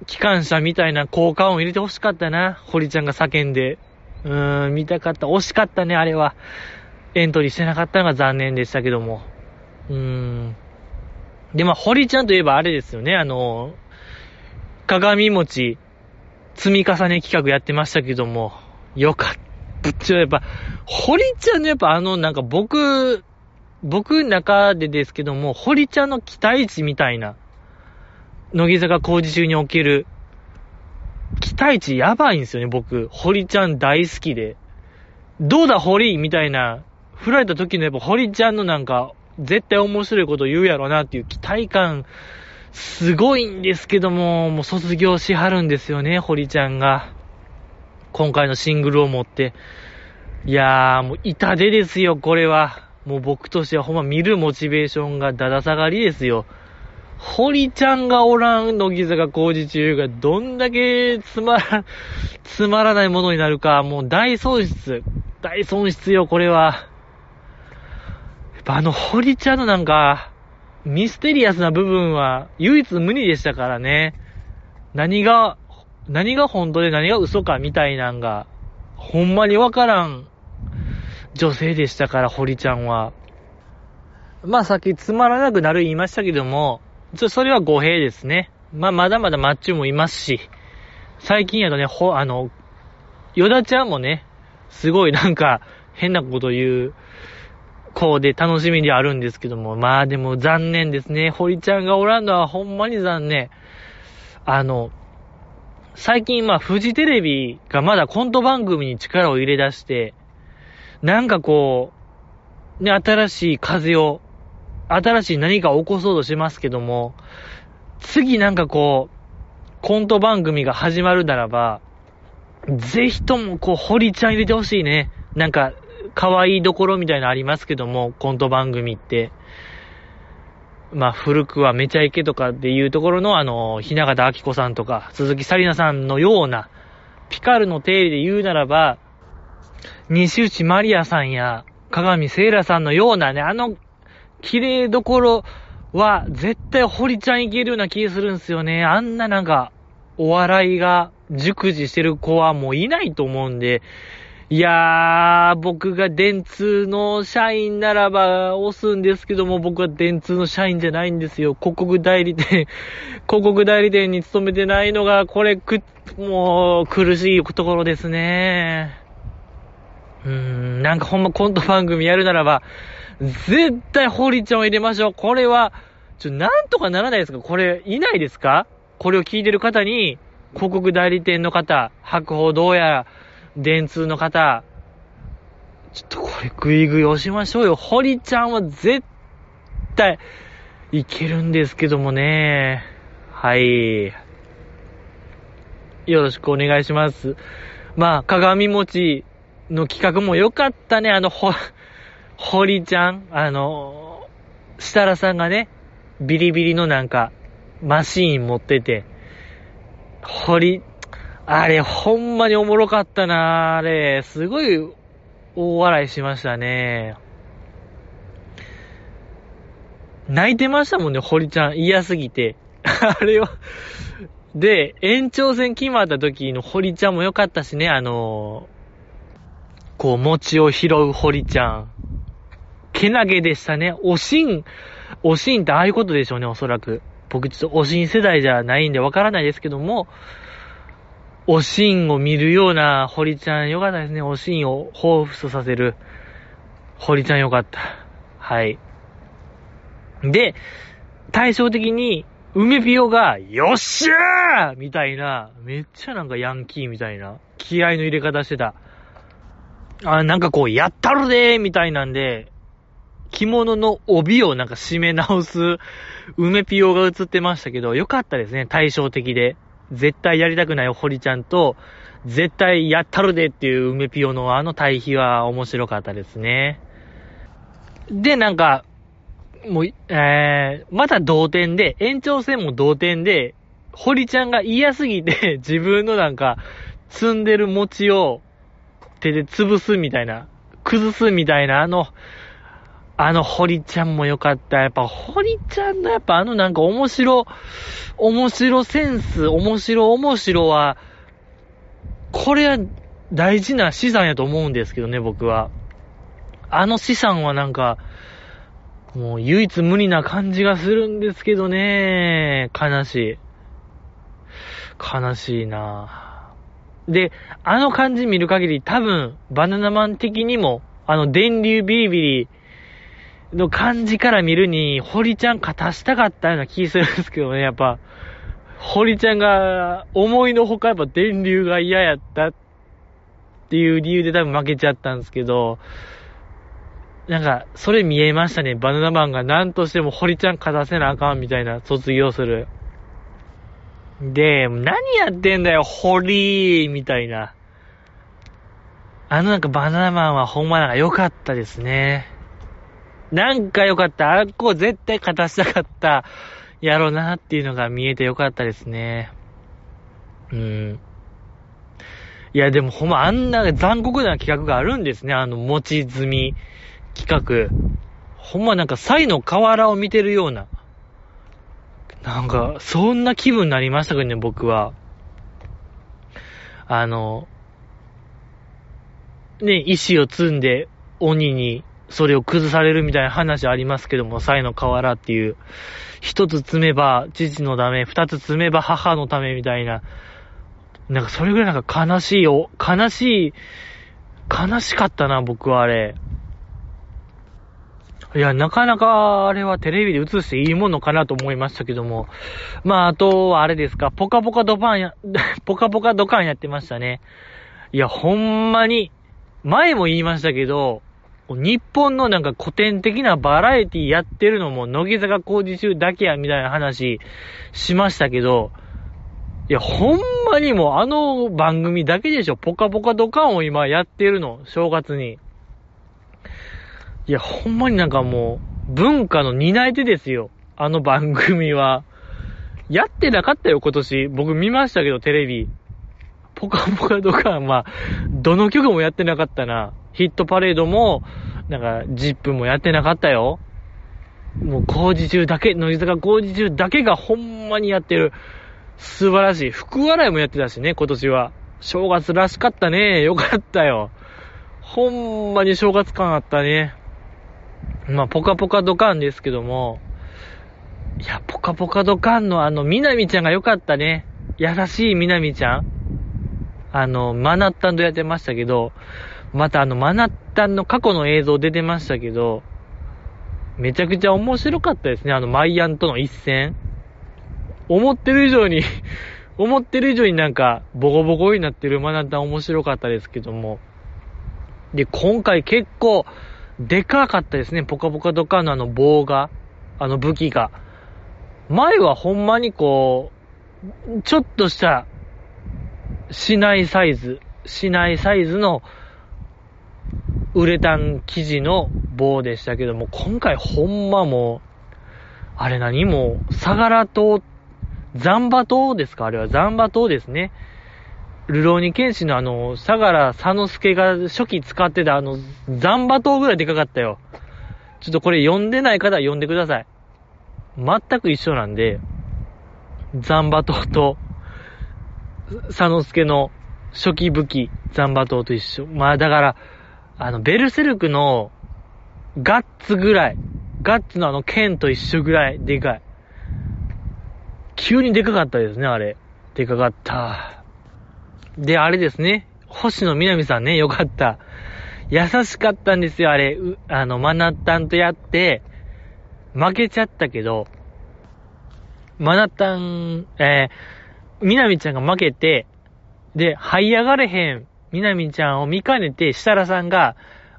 S1: 機関車みたいな効果音入れて欲しかったな。堀ちゃんが叫んで。うーん、見たかった。惜しかったね、あれは。エントリーしてなかったのが残念でしたけども。うーん。で、まあ、堀ちゃんといえばあれですよね、あの、鏡餅、積み重ね企画やってましたけども、よかった。ちょ、やっぱ、堀ちゃんのやっぱあの、なんか僕、僕の中でですけども、堀ちゃんの期待値みたいな、乃木坂工事中における、期待値やばいんですよね、僕。堀ちゃん大好きで。どうだ、堀？みたいな、振られた時のやっぱ堀ちゃんのなんか、絶対面白いこと言うやろなっていう期待感、すごいんですけども、もう卒業しはるんですよね、堀ちゃんが。今回のシングルを持って。いやー、もう痛手ですよ、これは。もう僕としてはほんま見るモチベーションがだだ下がりですよ。堀ちゃんがおらん乃木坂工事中がどんだけつまら、つまらないものになるか、もう大損失。大損失よ、これは。やっぱあの堀ちゃんのなんか、ミステリアスな部分は唯一無二でしたからね。何が、何が本当で何が嘘かみたいなんが、ほんまにわからん女性でしたから、堀ちゃんは。まあさっきつまらなくなる言いましたけども、ちょ、それは語弊ですね。まあ、まだまだマッチュもいますし、最近やとね、ほ、あの、ヨダちゃんもね、すごい なんか、変なこと言う、こうで楽しみであるんですけども、まあでも残念ですね。堀ちゃんがおらんのはほんまに残念。あの、最近まあフジテレビがまだコント番組に力を入れ出して、なんかこう、ね、新しい風を新しい何かを起こそうとしますけども、次なんかこう、コント番組が始まるならば、ぜひともこう、堀ちゃん入れてほしいね。なんか、可愛いどころみたいなのありますけども、コント番組って。まあ、古くはめちゃイケとかでいうところの、あの、ひな形明子さんとか、鈴木紗理奈さんのような、ピカルの定理で言うならば、西内マリアさんや、鏡聖羅さんのようなね、あの綺麗どころは、絶対堀ちゃんいけるような気がするんすよね。あんななんか、お笑いが熟知してる子はもういないと思うんで、いやー、僕が電通の社員ならば押すんですけども、僕は電通の社員じゃないんですよ。広告代理店、広告代理店に勤めてないのが、これく、もう、苦しいところですね。うーん、なんかほんまコント番組やるならば、絶対堀ちゃんを入れましょう。これは、ちょ、なんとかならないですか？これ、いないですか？これを聞いてる方に、広告代理店の方、白報どうやら、電通の方、ちょっとこれグイグイ押しましょうよ。堀ちゃんは絶対いけるんですけどもね。はい。よろしくお願いします。まあ、鏡餅の企画も良かったね。あの、ほ、堀ちゃん、あの、設楽さんがね、ビリビリのなんか、マシーン持ってて、堀、あれ、ほんまにおもろかったなあれ、すごい大笑いしましたね。泣いてましたもんね、堀ちゃん。嫌すぎて。あれはで、延長戦決まった時の堀ちゃんも良かったしね、あのー、こう、餅を拾う堀ちゃん。けなげでしたね。おしん、おしんってああいうことでしょうね、おそらく。僕ちょっとおしん世代じゃないんでわからないですけども、おしんを見るような堀ちゃんよかったですね。おしんを彷彿とさせる堀ちゃんよかった。はい。で、対照的に、梅ピオが、よっしゃーみたいな、めっちゃなんかヤンキーみたいな、気合の入れ方してた。あ、なんかこう、やったるでーみたいなんで、着物の帯をなんか締め直す、梅ピオが映ってましたけど、よかったですね、対照的で。絶対やりたくない堀ちゃんと、絶対やったるでっていう梅ピオのあの対比は面白かったですね。で、なんか、もう、えー、また同点で、延長戦も同点で、堀ちゃんが嫌すぎて、自分のなんか、積んでる餅を手で潰すみたいな、崩すみたいな、あの、あの堀ちゃんもよかった。やっぱ堀ちゃんのやっぱあのなんか面白、面白センス、面白面白は、これは大事な資産やと思うんですけどね、僕は。あの資産はなんか、もう唯一無二な感じがするんですけどね。悲しい。悲しいなで、あの感じ見る限り多分、バナナマン的にも、あの電流ビリビリの感じから見るに、堀ちゃん勝たしたかったような気するんですけどね、やっぱ。堀ちゃんが思いのほかやっぱ電流が嫌やったっていう理由で多分負けちゃったんですけど、なんか、それ見えましたね。バナナマンが何としても堀ちゃん勝たせなあかんみたいな、卒業する。で、何やってんだよ、堀みたいな。あのなんかバナナマンはほんまなんか良かったですね。なんか良かった。あっこ絶対勝たせたかった。やろうなっていうのが見えて良かったですね。うん。いや、でもほんまあんな残酷な企画があるんですね。あの、持ち積み。企画、ほんまなんかサイの河原を見てるような、なんか、そんな気分になりましたけどね、僕は。あの、ね、石を積んで鬼にそれを崩されるみたいな話ありますけども、サイの河原っていう、一つ積めば父のため、二つ積めば母のためみたいな、なんかそれぐらいなんか悲しいよ、悲しい、悲しかったな、僕はあれ。いや、なかなか、あれはテレビで映していいものかなと思いましたけども。まあ、あとはあれですか、ポカポカドパンや、ポカポカドカンやってましたね。いや、ほんまに、前も言いましたけど、日本のなんか古典的なバラエティやってるのも、乃木坂工事中だけや、みたいな話しましたけど、いや、ほんまにもうあの番組だけでしょ、ポカポカドカンを今やってるの、正月に。いや、ほんまになんかもう、文化の担い手ですよ。あの番組は。やってなかったよ、今年。僕見ましたけど、テレビ。ポカポカドカンは、どの曲もやってなかったな。ヒットパレードも、なんか、ジップもやってなかったよ。もう工事中だけ、乃木坂工事中だけがほんまにやってる。素晴らしい。福笑いもやってたしね、今年は。正月らしかったね。よかったよ。ほんまに正月感あったね。まあ、ポカポカドカンですけども、いや、ポカポカドカンのあの、みなみちゃんが良かったね。優しいみなみちゃん。あの、マナッタンとやってましたけど、またあの、マナッタンの過去の映像出てましたけど、めちゃくちゃ面白かったですね、あの、マイアンとの一戦。思ってる以上に 思ってる以上になんか、ボコボコになってるマナッタン面白かったですけども。で、今回結構、でかかったですね。ポカポカドカンのあの棒が、あの武器が。前はほんまにこう、ちょっとした、しないサイズ、しないサイズの、ウレタン生地の棒でしたけども、今回ほんまもう、あれ何もう、サガラ島、ザンバ島ですか？あれはザンバ島ですね。ルローニケンシのあの、相良佐之助が初期使ってたあの、ザンバ島ぐらいでかかったよ。ちょっとこれ読んでない方は読んでください。全く一緒なんで、ザンバ島と、佐之助の初期武器、ザンバ島と一緒。まあだから、あの、ベルセルクのガッツぐらい、ガッツのあの剣と一緒ぐらいでかい。急にでかかったですね、あれ。でかかった。で、あれですね。星野みなみさんね、よかった。優しかったんですよ、あれ。あの、マナッタンとやって、負けちゃったけど、マナッタン、えー、みなみちゃんが負けて、で、這い上がれへん、みなみちゃんを見かねて、設楽さんが、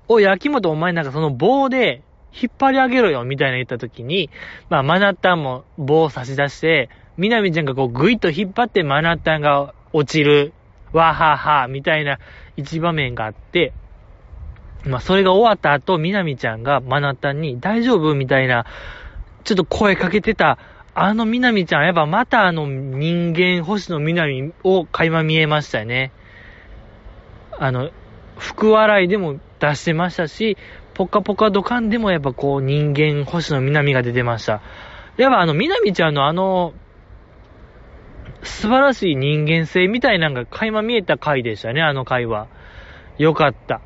S1: おい、秋元お前なんかその棒で、引っ張り上げろよ、みたいな言った時に、まあ、マナッタンも棒を差し出して、みなみちゃんがこう、ぐいっと引っ張って、マナッタンが落ちる、わはは、みたいな一場面があって、まあ、それが終わった後、みなみちゃんがマナッタンに、大丈夫みたいな、ちょっと声かけてた、あのみなみちゃん、やっぱまたあの人間星野みなみを垣間見えましたよね。あの、福笑いでも出してましたし、ポカポカドカンでもやっぱこう人間星野みなみが出てました。やっぱあのみなみちゃんのあの、素晴らしい人間性みたいなのが垣間見えた回でしたね、あの回は。よかった。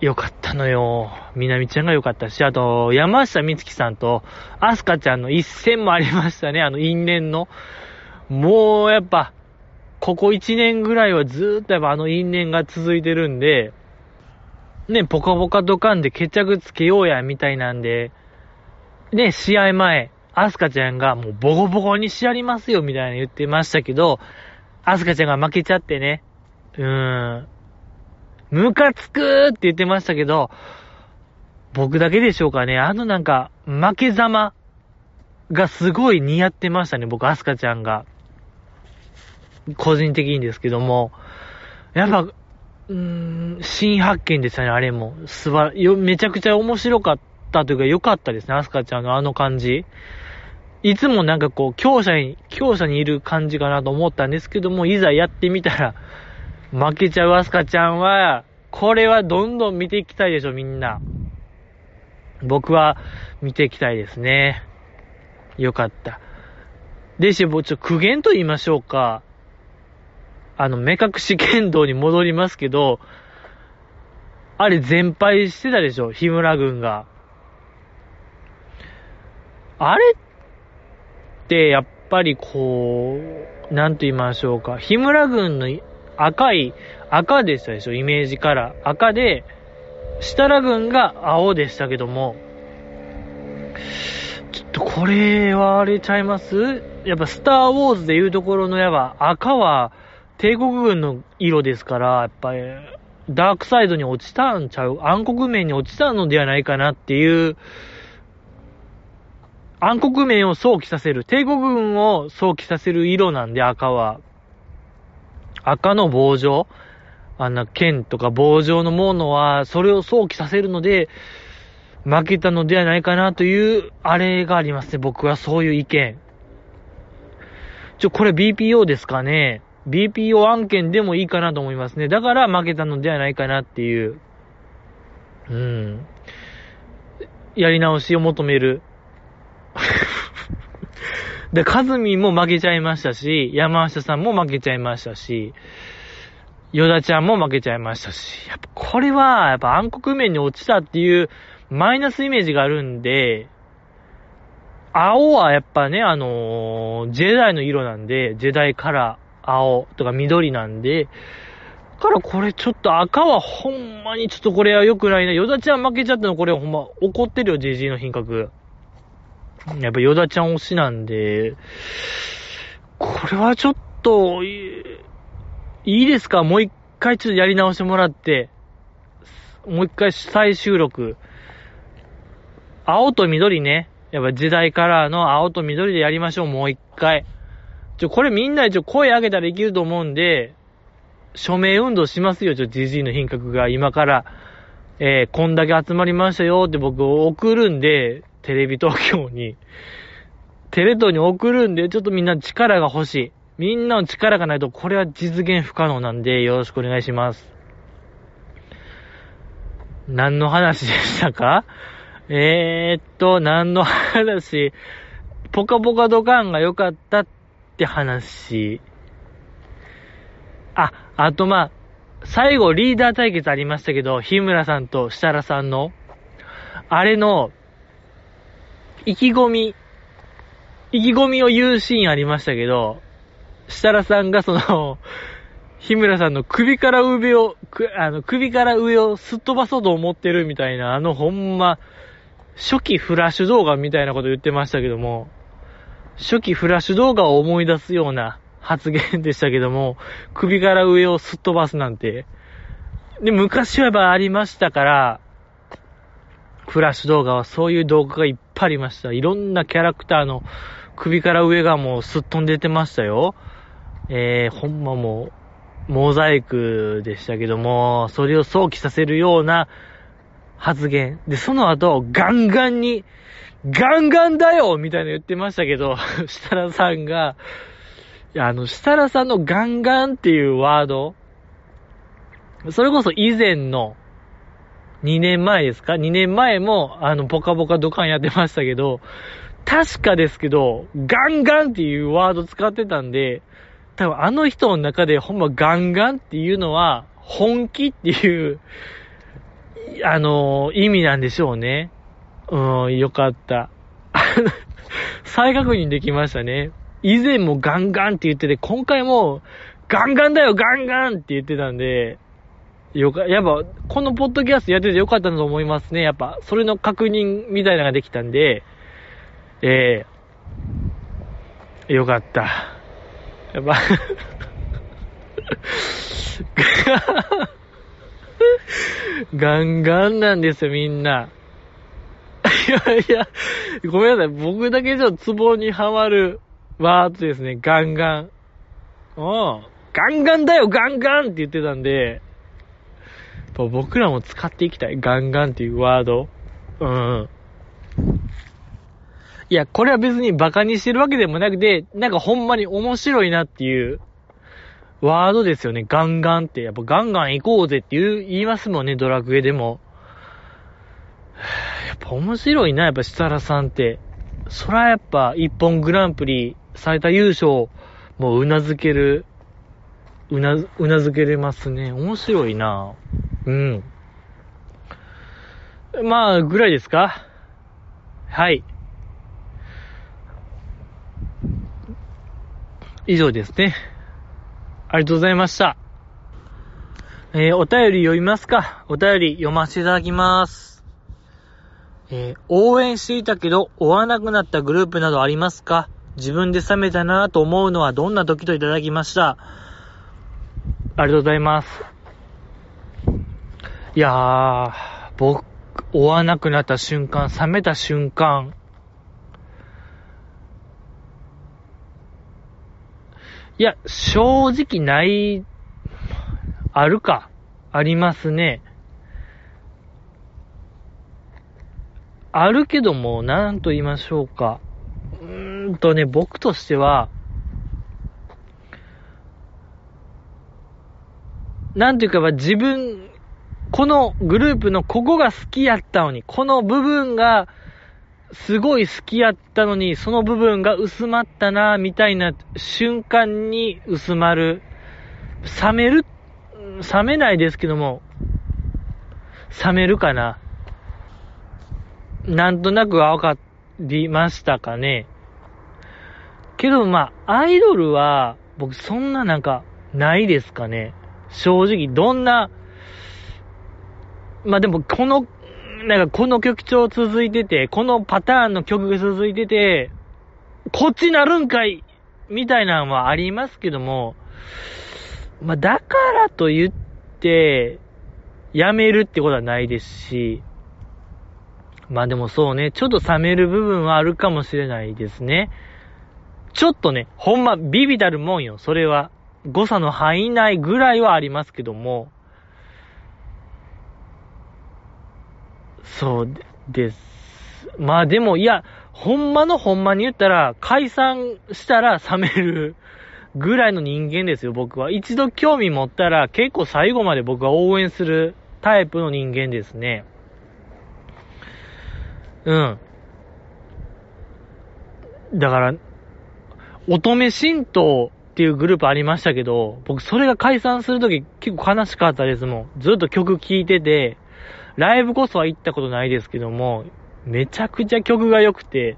S1: よかったのよ。みなみちゃんがよかったし、あと、山下美月さんと、アスカちゃんの一戦もありましたね、あの因縁の。もう、やっぱ、ここ一年ぐらいはずーっとやっぱあの因縁が続いてるんで、ね、ポカポカドカンで決着つけようや、みたいなんで、ね、試合前、アスカちゃんがもうボコボコにしやりますよ、みたいな言ってましたけど、アスカちゃんが負けちゃってね、うーん、ムカつくーって言ってましたけど、僕だけでしょうかね。あのなんか、負けざまがすごい似合ってましたね、僕、アスカちゃんが。個人的にですけども。やっぱ、うーん、新発見でしたね、あれも。すばよ、めちゃくちゃ面白かったというか、良かったですね、アスカちゃんのあの感じ。いつもなんかこう、強者に、強者にいる感じかなと思ったんですけども、いざやってみたら、負けちゃうアスカちゃんは、これはどんどん見ていきたいでしょ、みんな。僕は見ていきたいですね。よかった。でしょ、もうちょっと、苦言と言いましょうか。あの、目隠し剣道に戻りますけど、あれ全敗してたでしょ、日村軍が。あれって、やっぱりこう、なんと言いましょうか。日村軍の赤い、赤でしたでしょ、イメージカラー。赤で、設楽軍が青でしたけども、ちょっとこれはあれちゃいます？やっぱスターウォーズでいうところのやっぱ赤は帝国軍の色ですから、やっぱりダークサイドに落ちたんちゃう？暗黒面に落ちたのではないかなっていう、暗黒面を想起させる、帝国軍を想起させる色なんで赤は。赤の棒状？あんな剣とか棒状のものは、それを想起させるので、負けたのではないかなという、あれがありますね。僕はそういう意見。ちょ、これ BPO ですかね？?BPO 案件でもいいかなと思いますね。だから負けたのではないかなっていう。うん。やり直しを求める。で、カズミも負けちゃいましたし、山下さんも負けちゃいましたし、ヨダちゃんも負けちゃいましたし、やっぱこれは、やっぱ暗黒面に落ちたっていうマイナスイメージがあるんで、青はやっぱね、あのージェダイの色なんで、ジェダイカラー、青とか緑なんで、からこれちょっと赤はほんまにちょっとこれは良くないな。ヨダちゃん負けちゃったのこれほんま怒ってるよ、JG の品格。やっぱヨダちゃん推しなんで、これはちょっと、いいですか？もう一回ちょっとやり直してもらって、もう一回再収録。青と緑ね。やっぱ時代カラーの青と緑でやりましょう、もう一回。ちょ、これみんな一応声上げたらいけると思うんで、署名運動しますよ、ちょ、ジジイの品格が今から、えー、こんだけ集まりましたよって僕送るんで、テレビ東京に。テレ東に送るんで、ちょっとみんな力が欲しい。みんなの力がないと、これは実現不可能なんで、よろしくお願いします。何の話でしたか？えー、っと、何の話？ポカポカドカンが良かったっって話。あ、あとまあ、最後リーダー対決ありましたけど、日村さんと設楽さんの、あれの、意気込み、意気込みを言うシーンありましたけど、設楽さんがその、日村さんの首から上を、あの、首から上をすっ飛ばそうと思ってるみたいな、あのほんま、初期フラッシュ動画みたいなこと言ってましたけども、初期フラッシュ動画を思い出すような発言でしたけども、首から上をすっ飛ばすなんて。で、昔はやっぱありましたから、フラッシュ動画はそういう動画がいっぱいありました。いろんなキャラクターの首から上がもうすっ飛んでてましたよ。えー、ほんまもう、モザイクでしたけども、それを想起させるような発言。で、その後、ガンガンに、ガンガンだよみたいな言ってましたけど、設楽さんが、いや、あの、設楽さんのガンガンっていうワード、それこそ以前の、2年前ですか ?2 年前も、あの、ポカポカドカンやってましたけど、確かですけど、ガンガンっていうワード使ってたんで、多分あの人の中でほんまガンガンっていうのは、本気っていうあの、意味なんでしょうね。うん、よかった。再確認できましたね。以前もガンガンって言ってて、今回もガンガンだよ、ガンガンって言ってたんで、よか、やっぱ、このポッドキャストやっててよかったと思いますね。やっぱ、それの確認みたいなのができたんで、ええー、よかった。やっぱ ガンガンなんですよ、みんな。いやいや、ごめんなさい。僕だけじゃツボにはまるワードですね。ガンガン。うん。ガンガンだよ、ガンガンって言ってたんで、僕らも使っていきたい。ガンガンっていうワード。うん。いや、これは別に馬鹿にしてるわけでもなくて、なんかほんまに面白いなっていうワードですよね。ガンガンって。やっぱガンガン行こうぜって言う言いますもんね、ドラクエでも。っぱ面白いな、やっぱ設楽さんって。そらやっぱ一本グランプリ最多優勝もううなずける、うな、うなずけれますね。面白いなうん。まあ、ぐらいですか？はい。以上ですね。ありがとうございました。えー、お便り読みますか？お便り読ませていただきます。えー、応援していたけど追わなくなったグループなどありますか？自分で冷めたなと思うのはどんな時といただきました？ありがとうございます。いやー、僕、追わなくなった瞬間、冷めた瞬間、いや、正直ない、あるか。ありますね。あるけども、なんと言いましょうか。うーんとね、僕としては、なんていうか、自分、このグループのここが好きやったのに、この部分がすごい好きやったのに、その部分が薄まったな、みたいな瞬間に薄まる。冷める、冷めないですけども、冷めるかな。なんとなくわかりましたかね。けど、まあ、アイドルは、僕そんななんか、ないですかね。正直、どんな、まあでも、このなんかこの曲調続いてて、このパターンの曲が続いてて、こっちなるんかいみたいなのはありますけども、まあ、だからと言って、やめるってことはないですし、まあでもそうね、ちょっと冷める部分はあるかもしれないですね。ちょっとね、ほんまビビたるもんよ、それは。誤差の範囲内ぐらいはありますけども。そうです。まあでも、いや、ほんまのほんまに言ったら、解散したら冷めるぐらいの人間ですよ、僕は。一度興味持ったら、結構最後まで僕は応援するタイプの人間ですね。うん。だから、乙女神道っていうグループありましたけど、僕それが解散するとき結構悲しかったですもん。ずっと曲聴いてて、ライブこそは行ったことないですけども、めちゃくちゃ曲が良くて、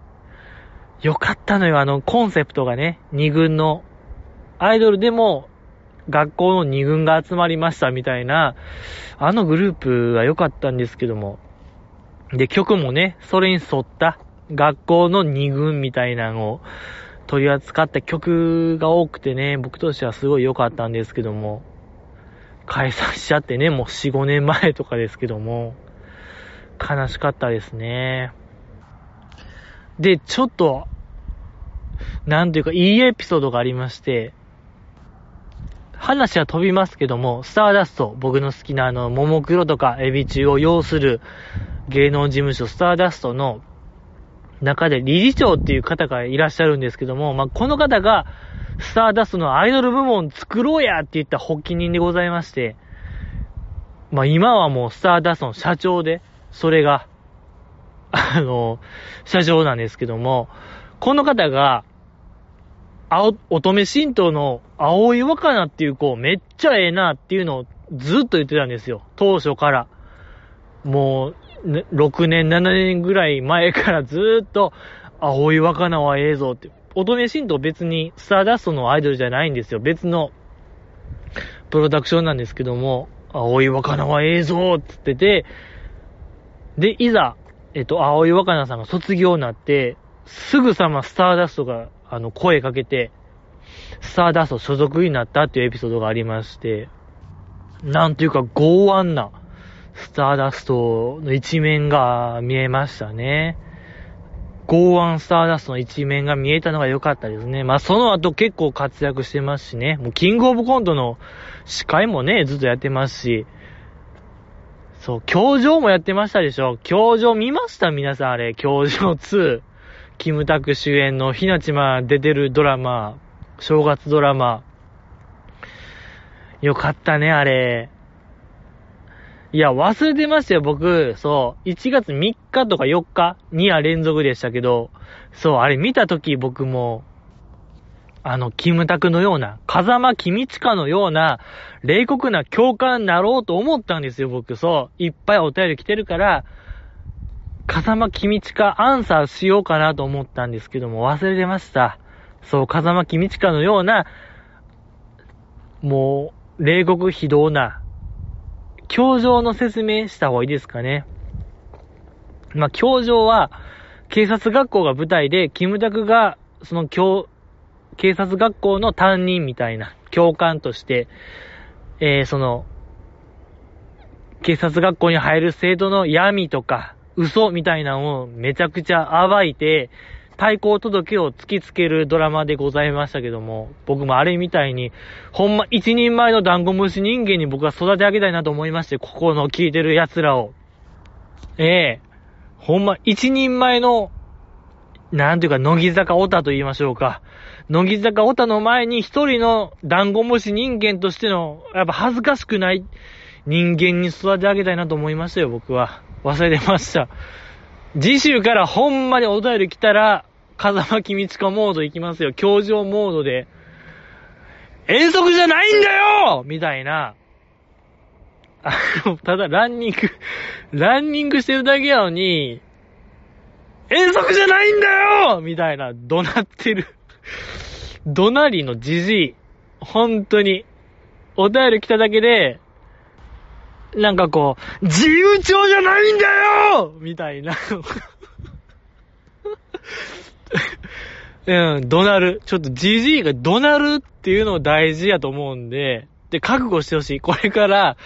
S1: よかったのよ、あのコンセプトがね、二軍の。アイドルでも学校の二軍が集まりましたみたいな、あのグループが良かったんですけども。で、曲もね、それに沿った学校の二軍みたいなのを取り扱った曲が多くてね、僕としてはすごい良かったんですけども、解散しちゃってね、もう4、5年前とかですけども、悲しかったですね。で、ちょっと、なんていうか、いいエピソードがありまして、話は飛びますけども、スターダスト、僕の好きなあの、ももクロとかエビ中を要する芸能事務所スターダストの中で理事長っていう方がいらっしゃるんですけども、まあ、この方が、スターダストのアイドル部門作ろうやって言った発起人でございまして、まあ、今はもうスターダストの社長で、それが、あの、社長なんですけども、この方が、青、乙女神道の青い若菜っていう子めっちゃええなっていうのをずっと言ってたんですよ。当初から。もう、6年、7年ぐらい前からずっと、青い若菜はええぞって。乙女神道別にスターダストのアイドルじゃないんですよ。別のプロダクションなんですけども、青い若菜はええぞって言ってて、で、いざ、えっと、青い若菜さんが卒業になって、すぐさまスターダストが、あの、声かけて、スターダスト所属になったっていうエピソードがありまして、なんていうか、剛腕な、スターダストの一面が見えましたね。剛腕スターダストの一面が見えたのが良かったですね。まあその後結構活躍してますしね。もうキングオブコントの司会もね、ずっとやってますし。そう、教場もやってましたでしょ。教場見ました？皆さんあれ。教場2。キムタク主演のひなちま出てるドラマ。正月ドラマ。よかったね、あれ。いや、忘れてましたよ、僕。そう。1月3日とか4日、2夜連続でしたけど、そう、あれ見たとき僕も、あの、キムタクのような、風間キミチカのような、冷酷な共感になろうと思ったんですよ、僕。そう。いっぱいお便り来てるから、風間キミチカアンサーしようかなと思ったんですけども、忘れてました。そう、風間キミチカのような、もう、冷酷非道な、教場の説明した方がいいですかね。まあ、教場は、警察学校が舞台で、キムタクが、その教、警察学校の担任みたいな、教官として、えー、その、警察学校に入る生徒の闇とか、嘘みたいなのをめちゃくちゃ暴いて、対抗届を突きつけるドラマでございましたけども、僕もあれみたいに、ほんま一人前のダンゴムシ人間に僕は育て上げたいなと思いまして、ここの聞いてる奴らを。ええ、ほんま一人前の、なんていうか、乃木坂オタと言いましょうか。乃木坂オタの前に一人のダンゴムシ人間としての、やっぱ恥ずかしくない人間に育て上げたいなと思いましたよ、僕は。忘れてました。次週からほんまにお便り来たら、風間きみちかモード行きますよ。教場モードで。遠足じゃないんだよみたいな。あの、ただランニング、ランニングしてるだけやのに、遠足じゃないんだよみたいな、怒鳴ってる。怒鳴りのじじい。本当に。お便り来ただけで、なんかこう、自由帳じゃないんだよみたいな。うん、怒鳴る。ちょっと GG が怒鳴るっていうの大事やと思うんで、で、覚悟してほしい。これから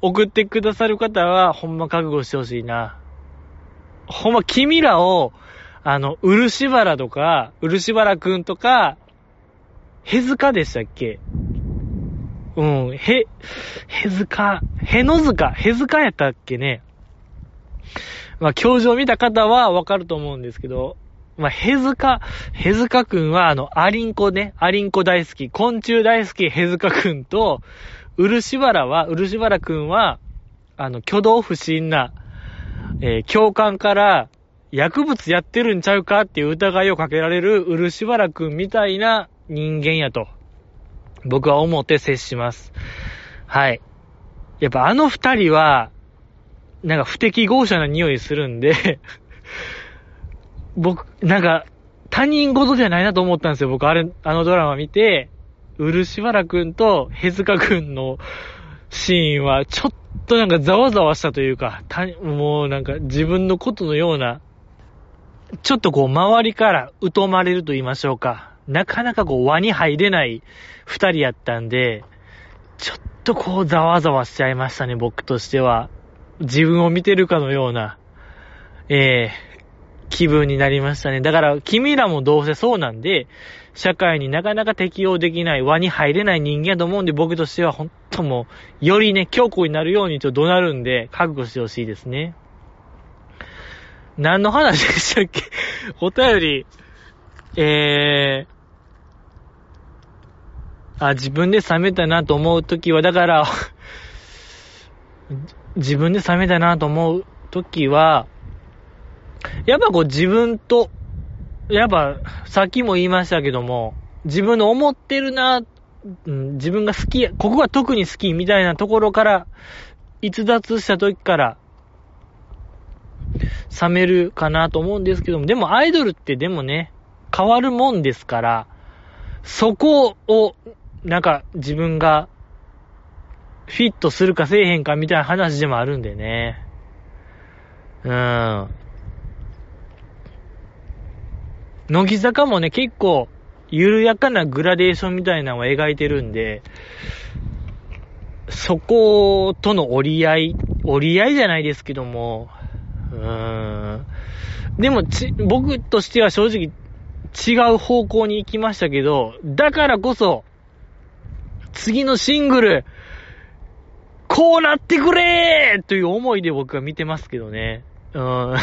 S1: 送ってくださる方は、ほんま覚悟してほしいな。ほんま君らを、あの、漆原とか、漆原くんとか、へずかでしたっけ？うん、へ、へずか、へのずか、へずかやったっけね。まあ、教授を見た方はわかると思うんですけど、まあ、へずか、へずかくんは、あの、アリンコね、アリンコ大好き、昆虫大好きへずかくんと、漆原は、漆原くんは、あの、挙動不審な、えー、教官から、薬物やってるんちゃうかっていう疑いをかけられる漆原くんみたいな人間やと、僕は思って接します。はい。やっぱあの二人は、なんか不適合者な匂いするんで 僕、なんか、他人事じゃないなと思ったんですよ。僕、あれ、あのドラマ見て、漆原くんとヘズカくんのシーンは、ちょっとなんかざわざわしたというか、た、もうなんか自分のことのような、ちょっとこう周りから疎まれると言いましょうか。なかなかこう輪に入れない二人やったんで、ちょっとこうざわざわしちゃいましたね、僕としては。自分を見てるかのような、ええー、気分になりましたね。だから、君らもどうせそうなんで、社会になかなか適応できない、輪に入れない人間やと思うんで、僕としては本当もう、よりね、強固になるようにと怒鳴るんで、覚悟してほしいですね。何の話でしたっけ？お便り、えー、あ、自分で冷めたなと思うときは、だから 自分で冷めたなと思うときは、やっぱこう自分と、やっぱさっきも言いましたけども、自分の思ってるな、自分が好き、ここが特に好きみたいなところから、逸脱した時から、冷めるかなと思うんですけども、でもアイドルってでもね、変わるもんですから、そこを、なんか自分がフィットするかせえへんかみたいな話でもあるんでね。うん。乃木坂もね、結構、緩やかなグラデーションみたいなのを描いてるんで、そことの折り合い、折り合いじゃないですけども、うーん。でもち、僕としては正直違う方向に行きましたけど、だからこそ、次のシングル、こうなってくれーという思いで僕は見てますけどね。うん。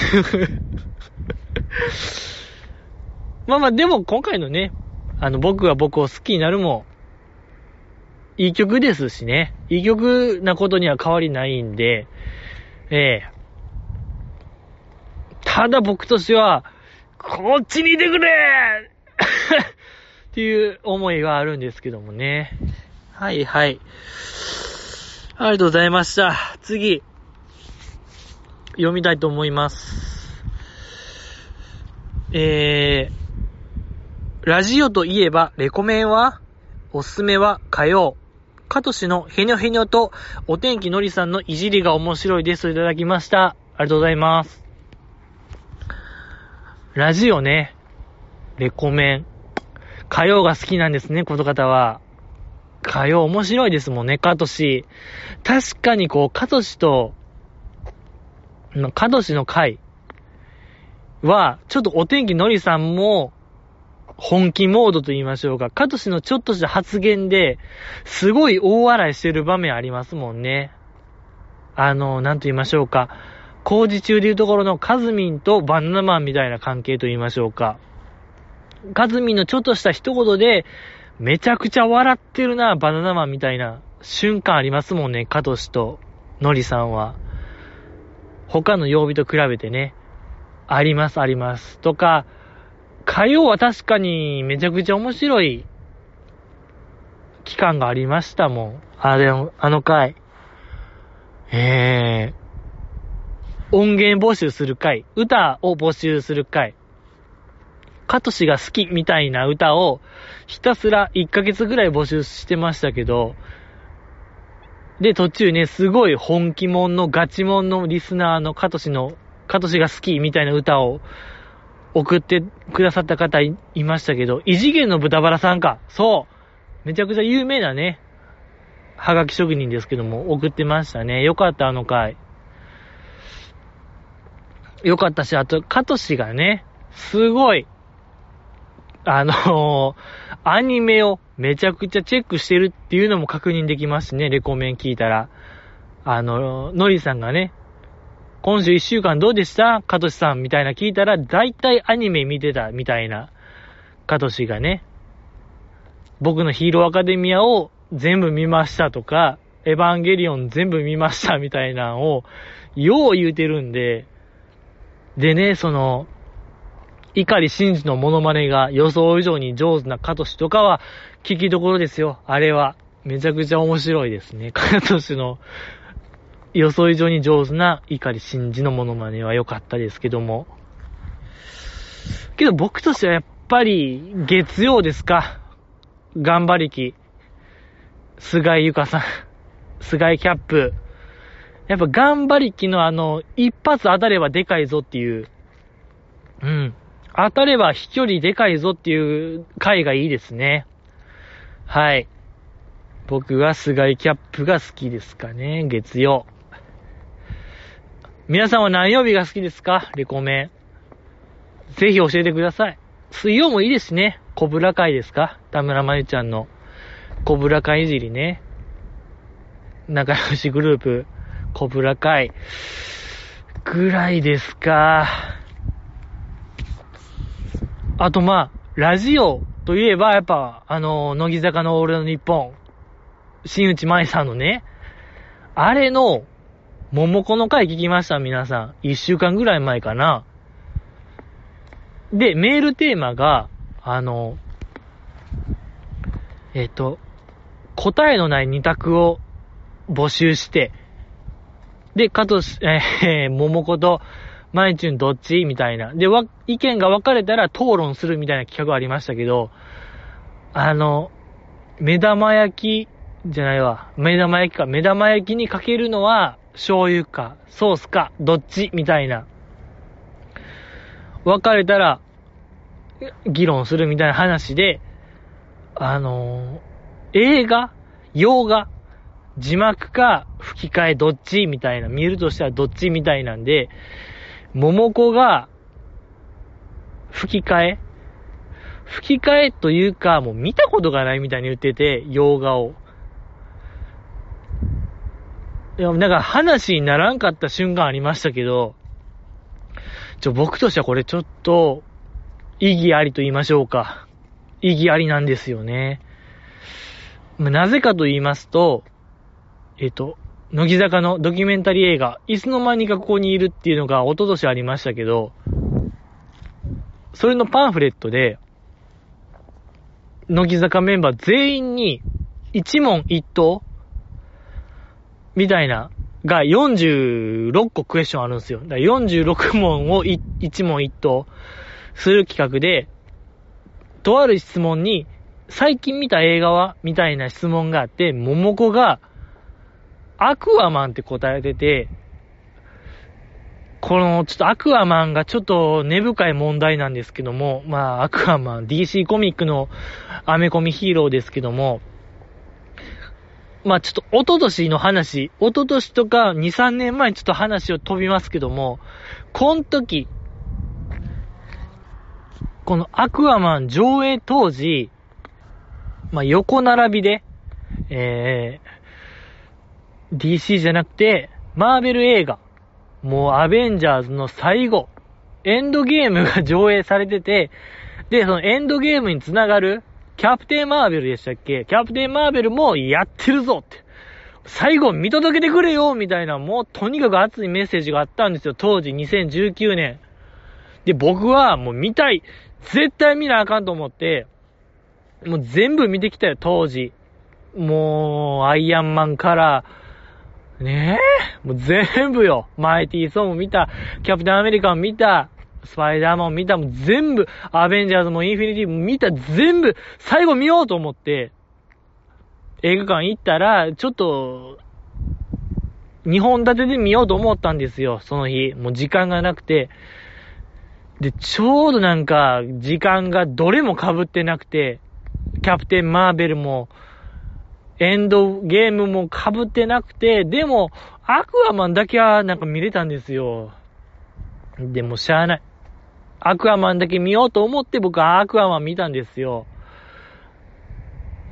S1: まあまあ、でも今回のね、あの、僕が僕を好きになるも、いい曲ですしね。いい曲なことには変わりないんで、ええただ僕としては、こっちにいてくれ っていう思いがあるんですけどもね。はいはい。ありがとうございました。次、読みたいと思います。えー、ラジオといえば、レコメンはおすすめは火曜。カトシのヘニョヘニョとお天気のりさんのいじりが面白いですいただきました。ありがとうございます。ラジオね、レコメン。火曜が好きなんですね、この方は。火曜面白いですもんね、カトシ。確かにこう、カトシと、カトシの回は、ちょっとお天気のりさんも、本気モードと言いましょうか。カトシのちょっとした発言で、すごい大笑いしてる場面ありますもんね。あの、なんと言いましょうか。工事中でいうところのカズミンとバナナマンみたいな関係と言いましょうか。カズミンのちょっとした一言で、めちゃくちゃ笑ってるな、バナナマンみたいな瞬間ありますもんね、カトシとノリさんは。他の曜日と比べてね。あります、あります。とか、火曜は確かにめちゃくちゃ面白い期間がありましたもん。あれ、あの回。えー、音源募集する回。歌を募集する回。カトシが好きみたいな歌をひたすら1ヶ月ぐらい募集してましたけど、で、途中ね、すごい本気もんのガチもんのリスナーのカトシの、カトシが好きみたいな歌を送ってくださった方いましたけど、異次元の豚バラさんか。そう。めちゃくちゃ有名なね、はがき職人ですけども、送ってましたね。よかった、あの回。よかったし、あと、カトシがね、すごい、あのアニメをめちゃくちゃチェックしてるっていうのも確認できますしね、レコメン聞いたら。あの、ノリさんがね、今週一週間どうでした？カトシさんみたいな聞いたら、大体アニメ見てたみたいな、カトシがね、僕のヒーローアカデミアを全部見ましたとか、エヴァンゲリオン全部見ましたみたいなのを、よう言うてるんで、でね、その、碇真司のモノマネが予想以上に上手なカトシとかは、聞きどころですよ。あれは。めちゃくちゃ面白いですね。カトシの予想以上に上手な碇真司のモノマネは良かったですけども。けど僕としてはやっぱり月曜ですか。頑張りき。菅井ゆかさん。菅井キャップ。やっぱ頑張りきのあの、一発当たればでかいぞっていう。うん。当たれば飛距離でかいぞっていう回がいいですね。はい。僕は菅井キャップが好きですかね、月曜。皆さんは何曜日が好きですか？レコメン。ぜひ教えてください。水曜もいいですね。コブラ会ですか？田村まゆちゃんのコブラ会いじりね。仲良しグループ、コブラ会。ぐらいですか。あとまあ、ラジオといえば、やっぱ、あの、乃木坂の俺の日本、新内舞さんのね、あれの、桃子の回聞きました皆さん。一週間ぐらい前かな。で、メールテーマが、あの、えっ、と、答えのない二択を募集して、で、かとし、えー、桃子と、まいちゅんどっち？みたいな。で、わ、意見が分かれたら討論するみたいな企画ありましたけど、あの、目玉焼き、じゃないわ。目玉焼きか。目玉焼きにかけるのは、醤油か、ソースか、どっち？みたいな。分かれたら、議論するみたいな話で、あのー、映画？洋画？字幕か吹き替えどっち？みたいな、見るとしたらどっち？みたいなんで、桃子が、吹き替え？吹き替えというか、もう見たことがないみたいに言ってて、洋画を。いや、なんか話にならんかった瞬間ありましたけど、ちょ、僕としてはこれちょっと、意義ありと言いましょうか。意義ありなんですよね。なぜかと言いますと、えっ、と、乃木坂のドキュメンタリー映画、いつの間にかここにいるっていうのが一昨年ありましたけど、それのパンフレットで、乃木坂メンバー全員に一問一答みたいな、が46個クエスチョンあるんですよ。だ46問を一問一答する企画で、とある質問に、最近見た映画は？みたいな質問があって、桃子が、アクアマンって答えてて、この、ちょっとアクアマンがちょっと根深い問題なんですけども、まあ、アクアマン、DC コミックのアメコミヒーローですけども、まあちょっと、おととしの話、おととしとか2、3年前にちょっと話を飛びますけども、この時、このアクアマン上映当時、まあ横並びで、えー、DC じゃなくて、マーベル映画、もうアベンジャーズの最後、エンドゲームが上映されてて、で、そのエンドゲームにつながる、キャプテンマーベルでしたっけ？キャプテンマーベルもやってるぞって。最後見届けてくれよみたいな、もうとにかく熱いメッセージがあったんですよ。当時2019年。で、僕はもう見たい。絶対見なあかんと思って、もう全部見てきたよ、当時。もう、アイアンマンから、ねえ、もう全部よ。マイティーソーも見た、キャプテンアメリカン見た、スパイダーマン見た、もう全部、アベンジャーズもインフィニティも見た、全部、最後見ようと思って、映画館行ったら、ちょっと、2本立てで見ようと思ったんですよ、その日。もう時間がなくて。で、ちょうどなんか、時間がどれも被ってなくて、キャプテンマーベルも、エンドゲームも被ってなくて、でも、アクアマンだけはなんか見れたんですよ。でもしゃあない。アクアマンだけ見ようと思って僕はアクアマン見たんですよ。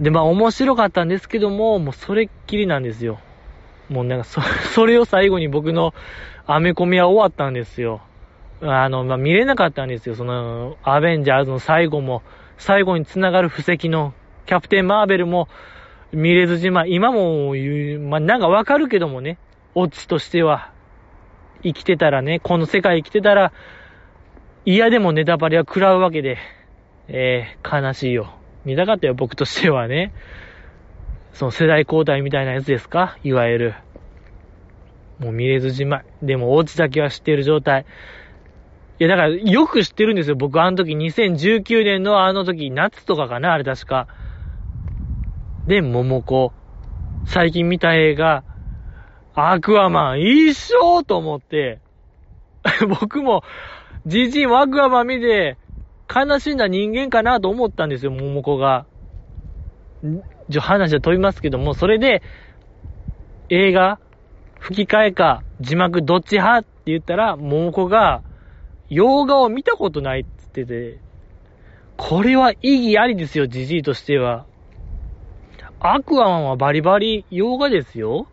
S1: で、まあ面白かったんですけども、もうそれっきりなんですよ。もうなんかそ、それを最後に僕のアメコミは終わったんですよ。あの、まあ、見れなかったんですよ。その、アベンジャーズの最後も、最後に繋がる布石のキャプテンマーベルも見れずじまい、今も言う、まあ、なんかわかるけどもね、オチとしては、生きてたらね、この世界生きてたら、嫌でもネタバレは食らうわけで、えー、悲しいよ。見たかったよ、僕としてはね。その世代交代みたいなやつですか？いわゆる。もう見れずじまい。でも、オチだけは知ってる状態。いや、だから、よく知ってるんですよ。僕、あの時、2019年のあの時、夏とかかなあれ確か。で、桃子。最近見た映画、アクアマン、一緒と思って、僕も、じじいもアクアマン見て、悲しんだ人間かなと思ったんですよ、桃子が。じゃ、話は飛びますけども、それで、映画、吹き替えか、字幕どっち派って言ったら、桃子が、洋画を見たことないって言ってて、これは意義ありですよ、じじいとしては。アクアマンはバリバリ洋画ですよ。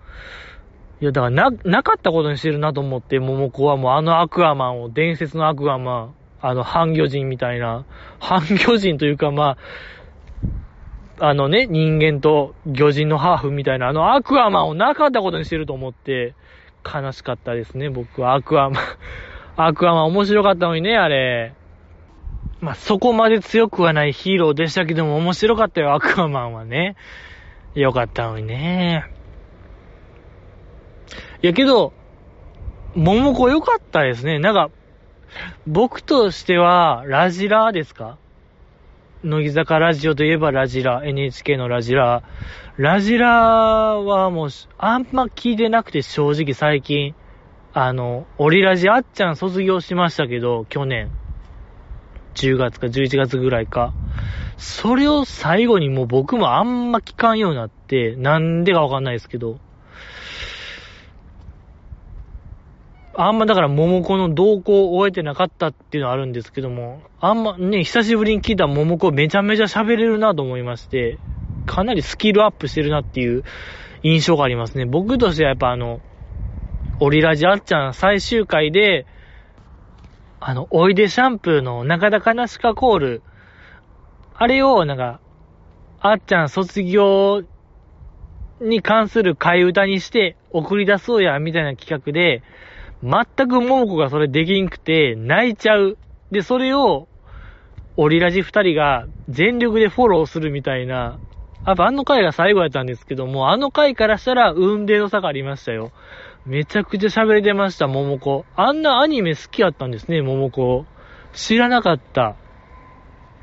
S1: いや、だからな、なかったことにしてるなと思って、桃子はもうあのアクアマンを、伝説のアクアマン、あの、半魚人みたいな、半魚人というかまあ、あのね、人間と魚人のハーフみたいな、あのアクアマンをなかったことにしてると思って、悲しかったですね、僕は。アクアマン。アクアマン面白かったのにね、あれ。まあ、そこまで強くはないヒーローでしたけども、面白かったよ、アクアマンはね。よかったのにね。いやけど、桃子良かったですね。なんか、僕としては、ラジラですか？乃木坂ラジオといえばラジラ、NHK のラジラ。ラジラはもう、あんま聞いてなくて正直最近、あの、オリラジあっちゃん卒業しましたけど、去年。10月か11月ぐらいか。それを最後にもう僕もあんま聞かんようになって、なんでかわかんないですけど、あんまだから桃子の動向を終えてなかったっていうのはあるんですけども、あんまね、久しぶりに聞いた桃子めちゃめちゃ喋れるなと思いまして、かなりスキルアップしてるなっていう印象がありますね。僕としてはやっぱあの、オリラジあっちゃん最終回で、あの、おいでシャンプーの中田かなしかコール、あれをなんか、あっちゃん卒業に関する替え歌にして送り出そうや、みたいな企画で、全く桃子がそれできんくて、泣いちゃう。で、それを、オリラジ二人が全力でフォローするみたいな、やっぱあの回が最後やったんですけども、あの回からしたら運命の差がありましたよ。めちゃくちゃ喋れてました、桃子。あんなアニメ好きやったんですね、桃子。知らなかった。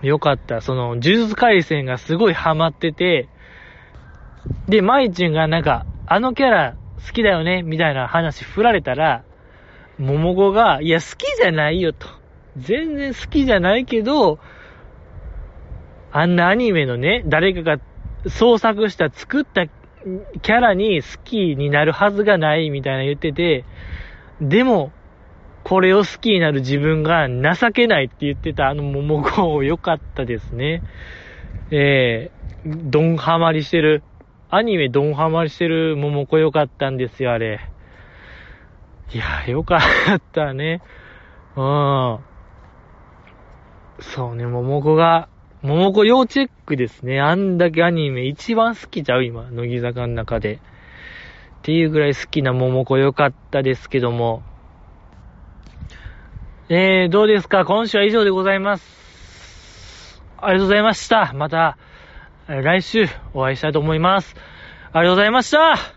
S1: よかった。その、呪術回戦がすごいハマってて、で、マイチュンがなんか、あのキャラ好きだよね、みたいな話振られたら、桃子が、いや、好きじゃないよと。全然好きじゃないけど、あんなアニメのね、誰かが創作した、作ったキャラに好きになるはずがないみたいな言ってて、でも、これを好きになる自分が情けないって言ってたあの桃子良かったですね。えー、ドンハマりしてる、アニメドンハマりしてる桃子良かったんですよ、あれ。いや、よかったね。うん。そうね、桃子が、桃子要チェックですね。あんだけアニメ一番好きちゃう今、乃木坂の中で。っていうぐらい好きな桃子よかったですけども。えー、どうですか？今週は以上でございます。ありがとうございました。また、来週お会いしたいと思います。ありがとうございました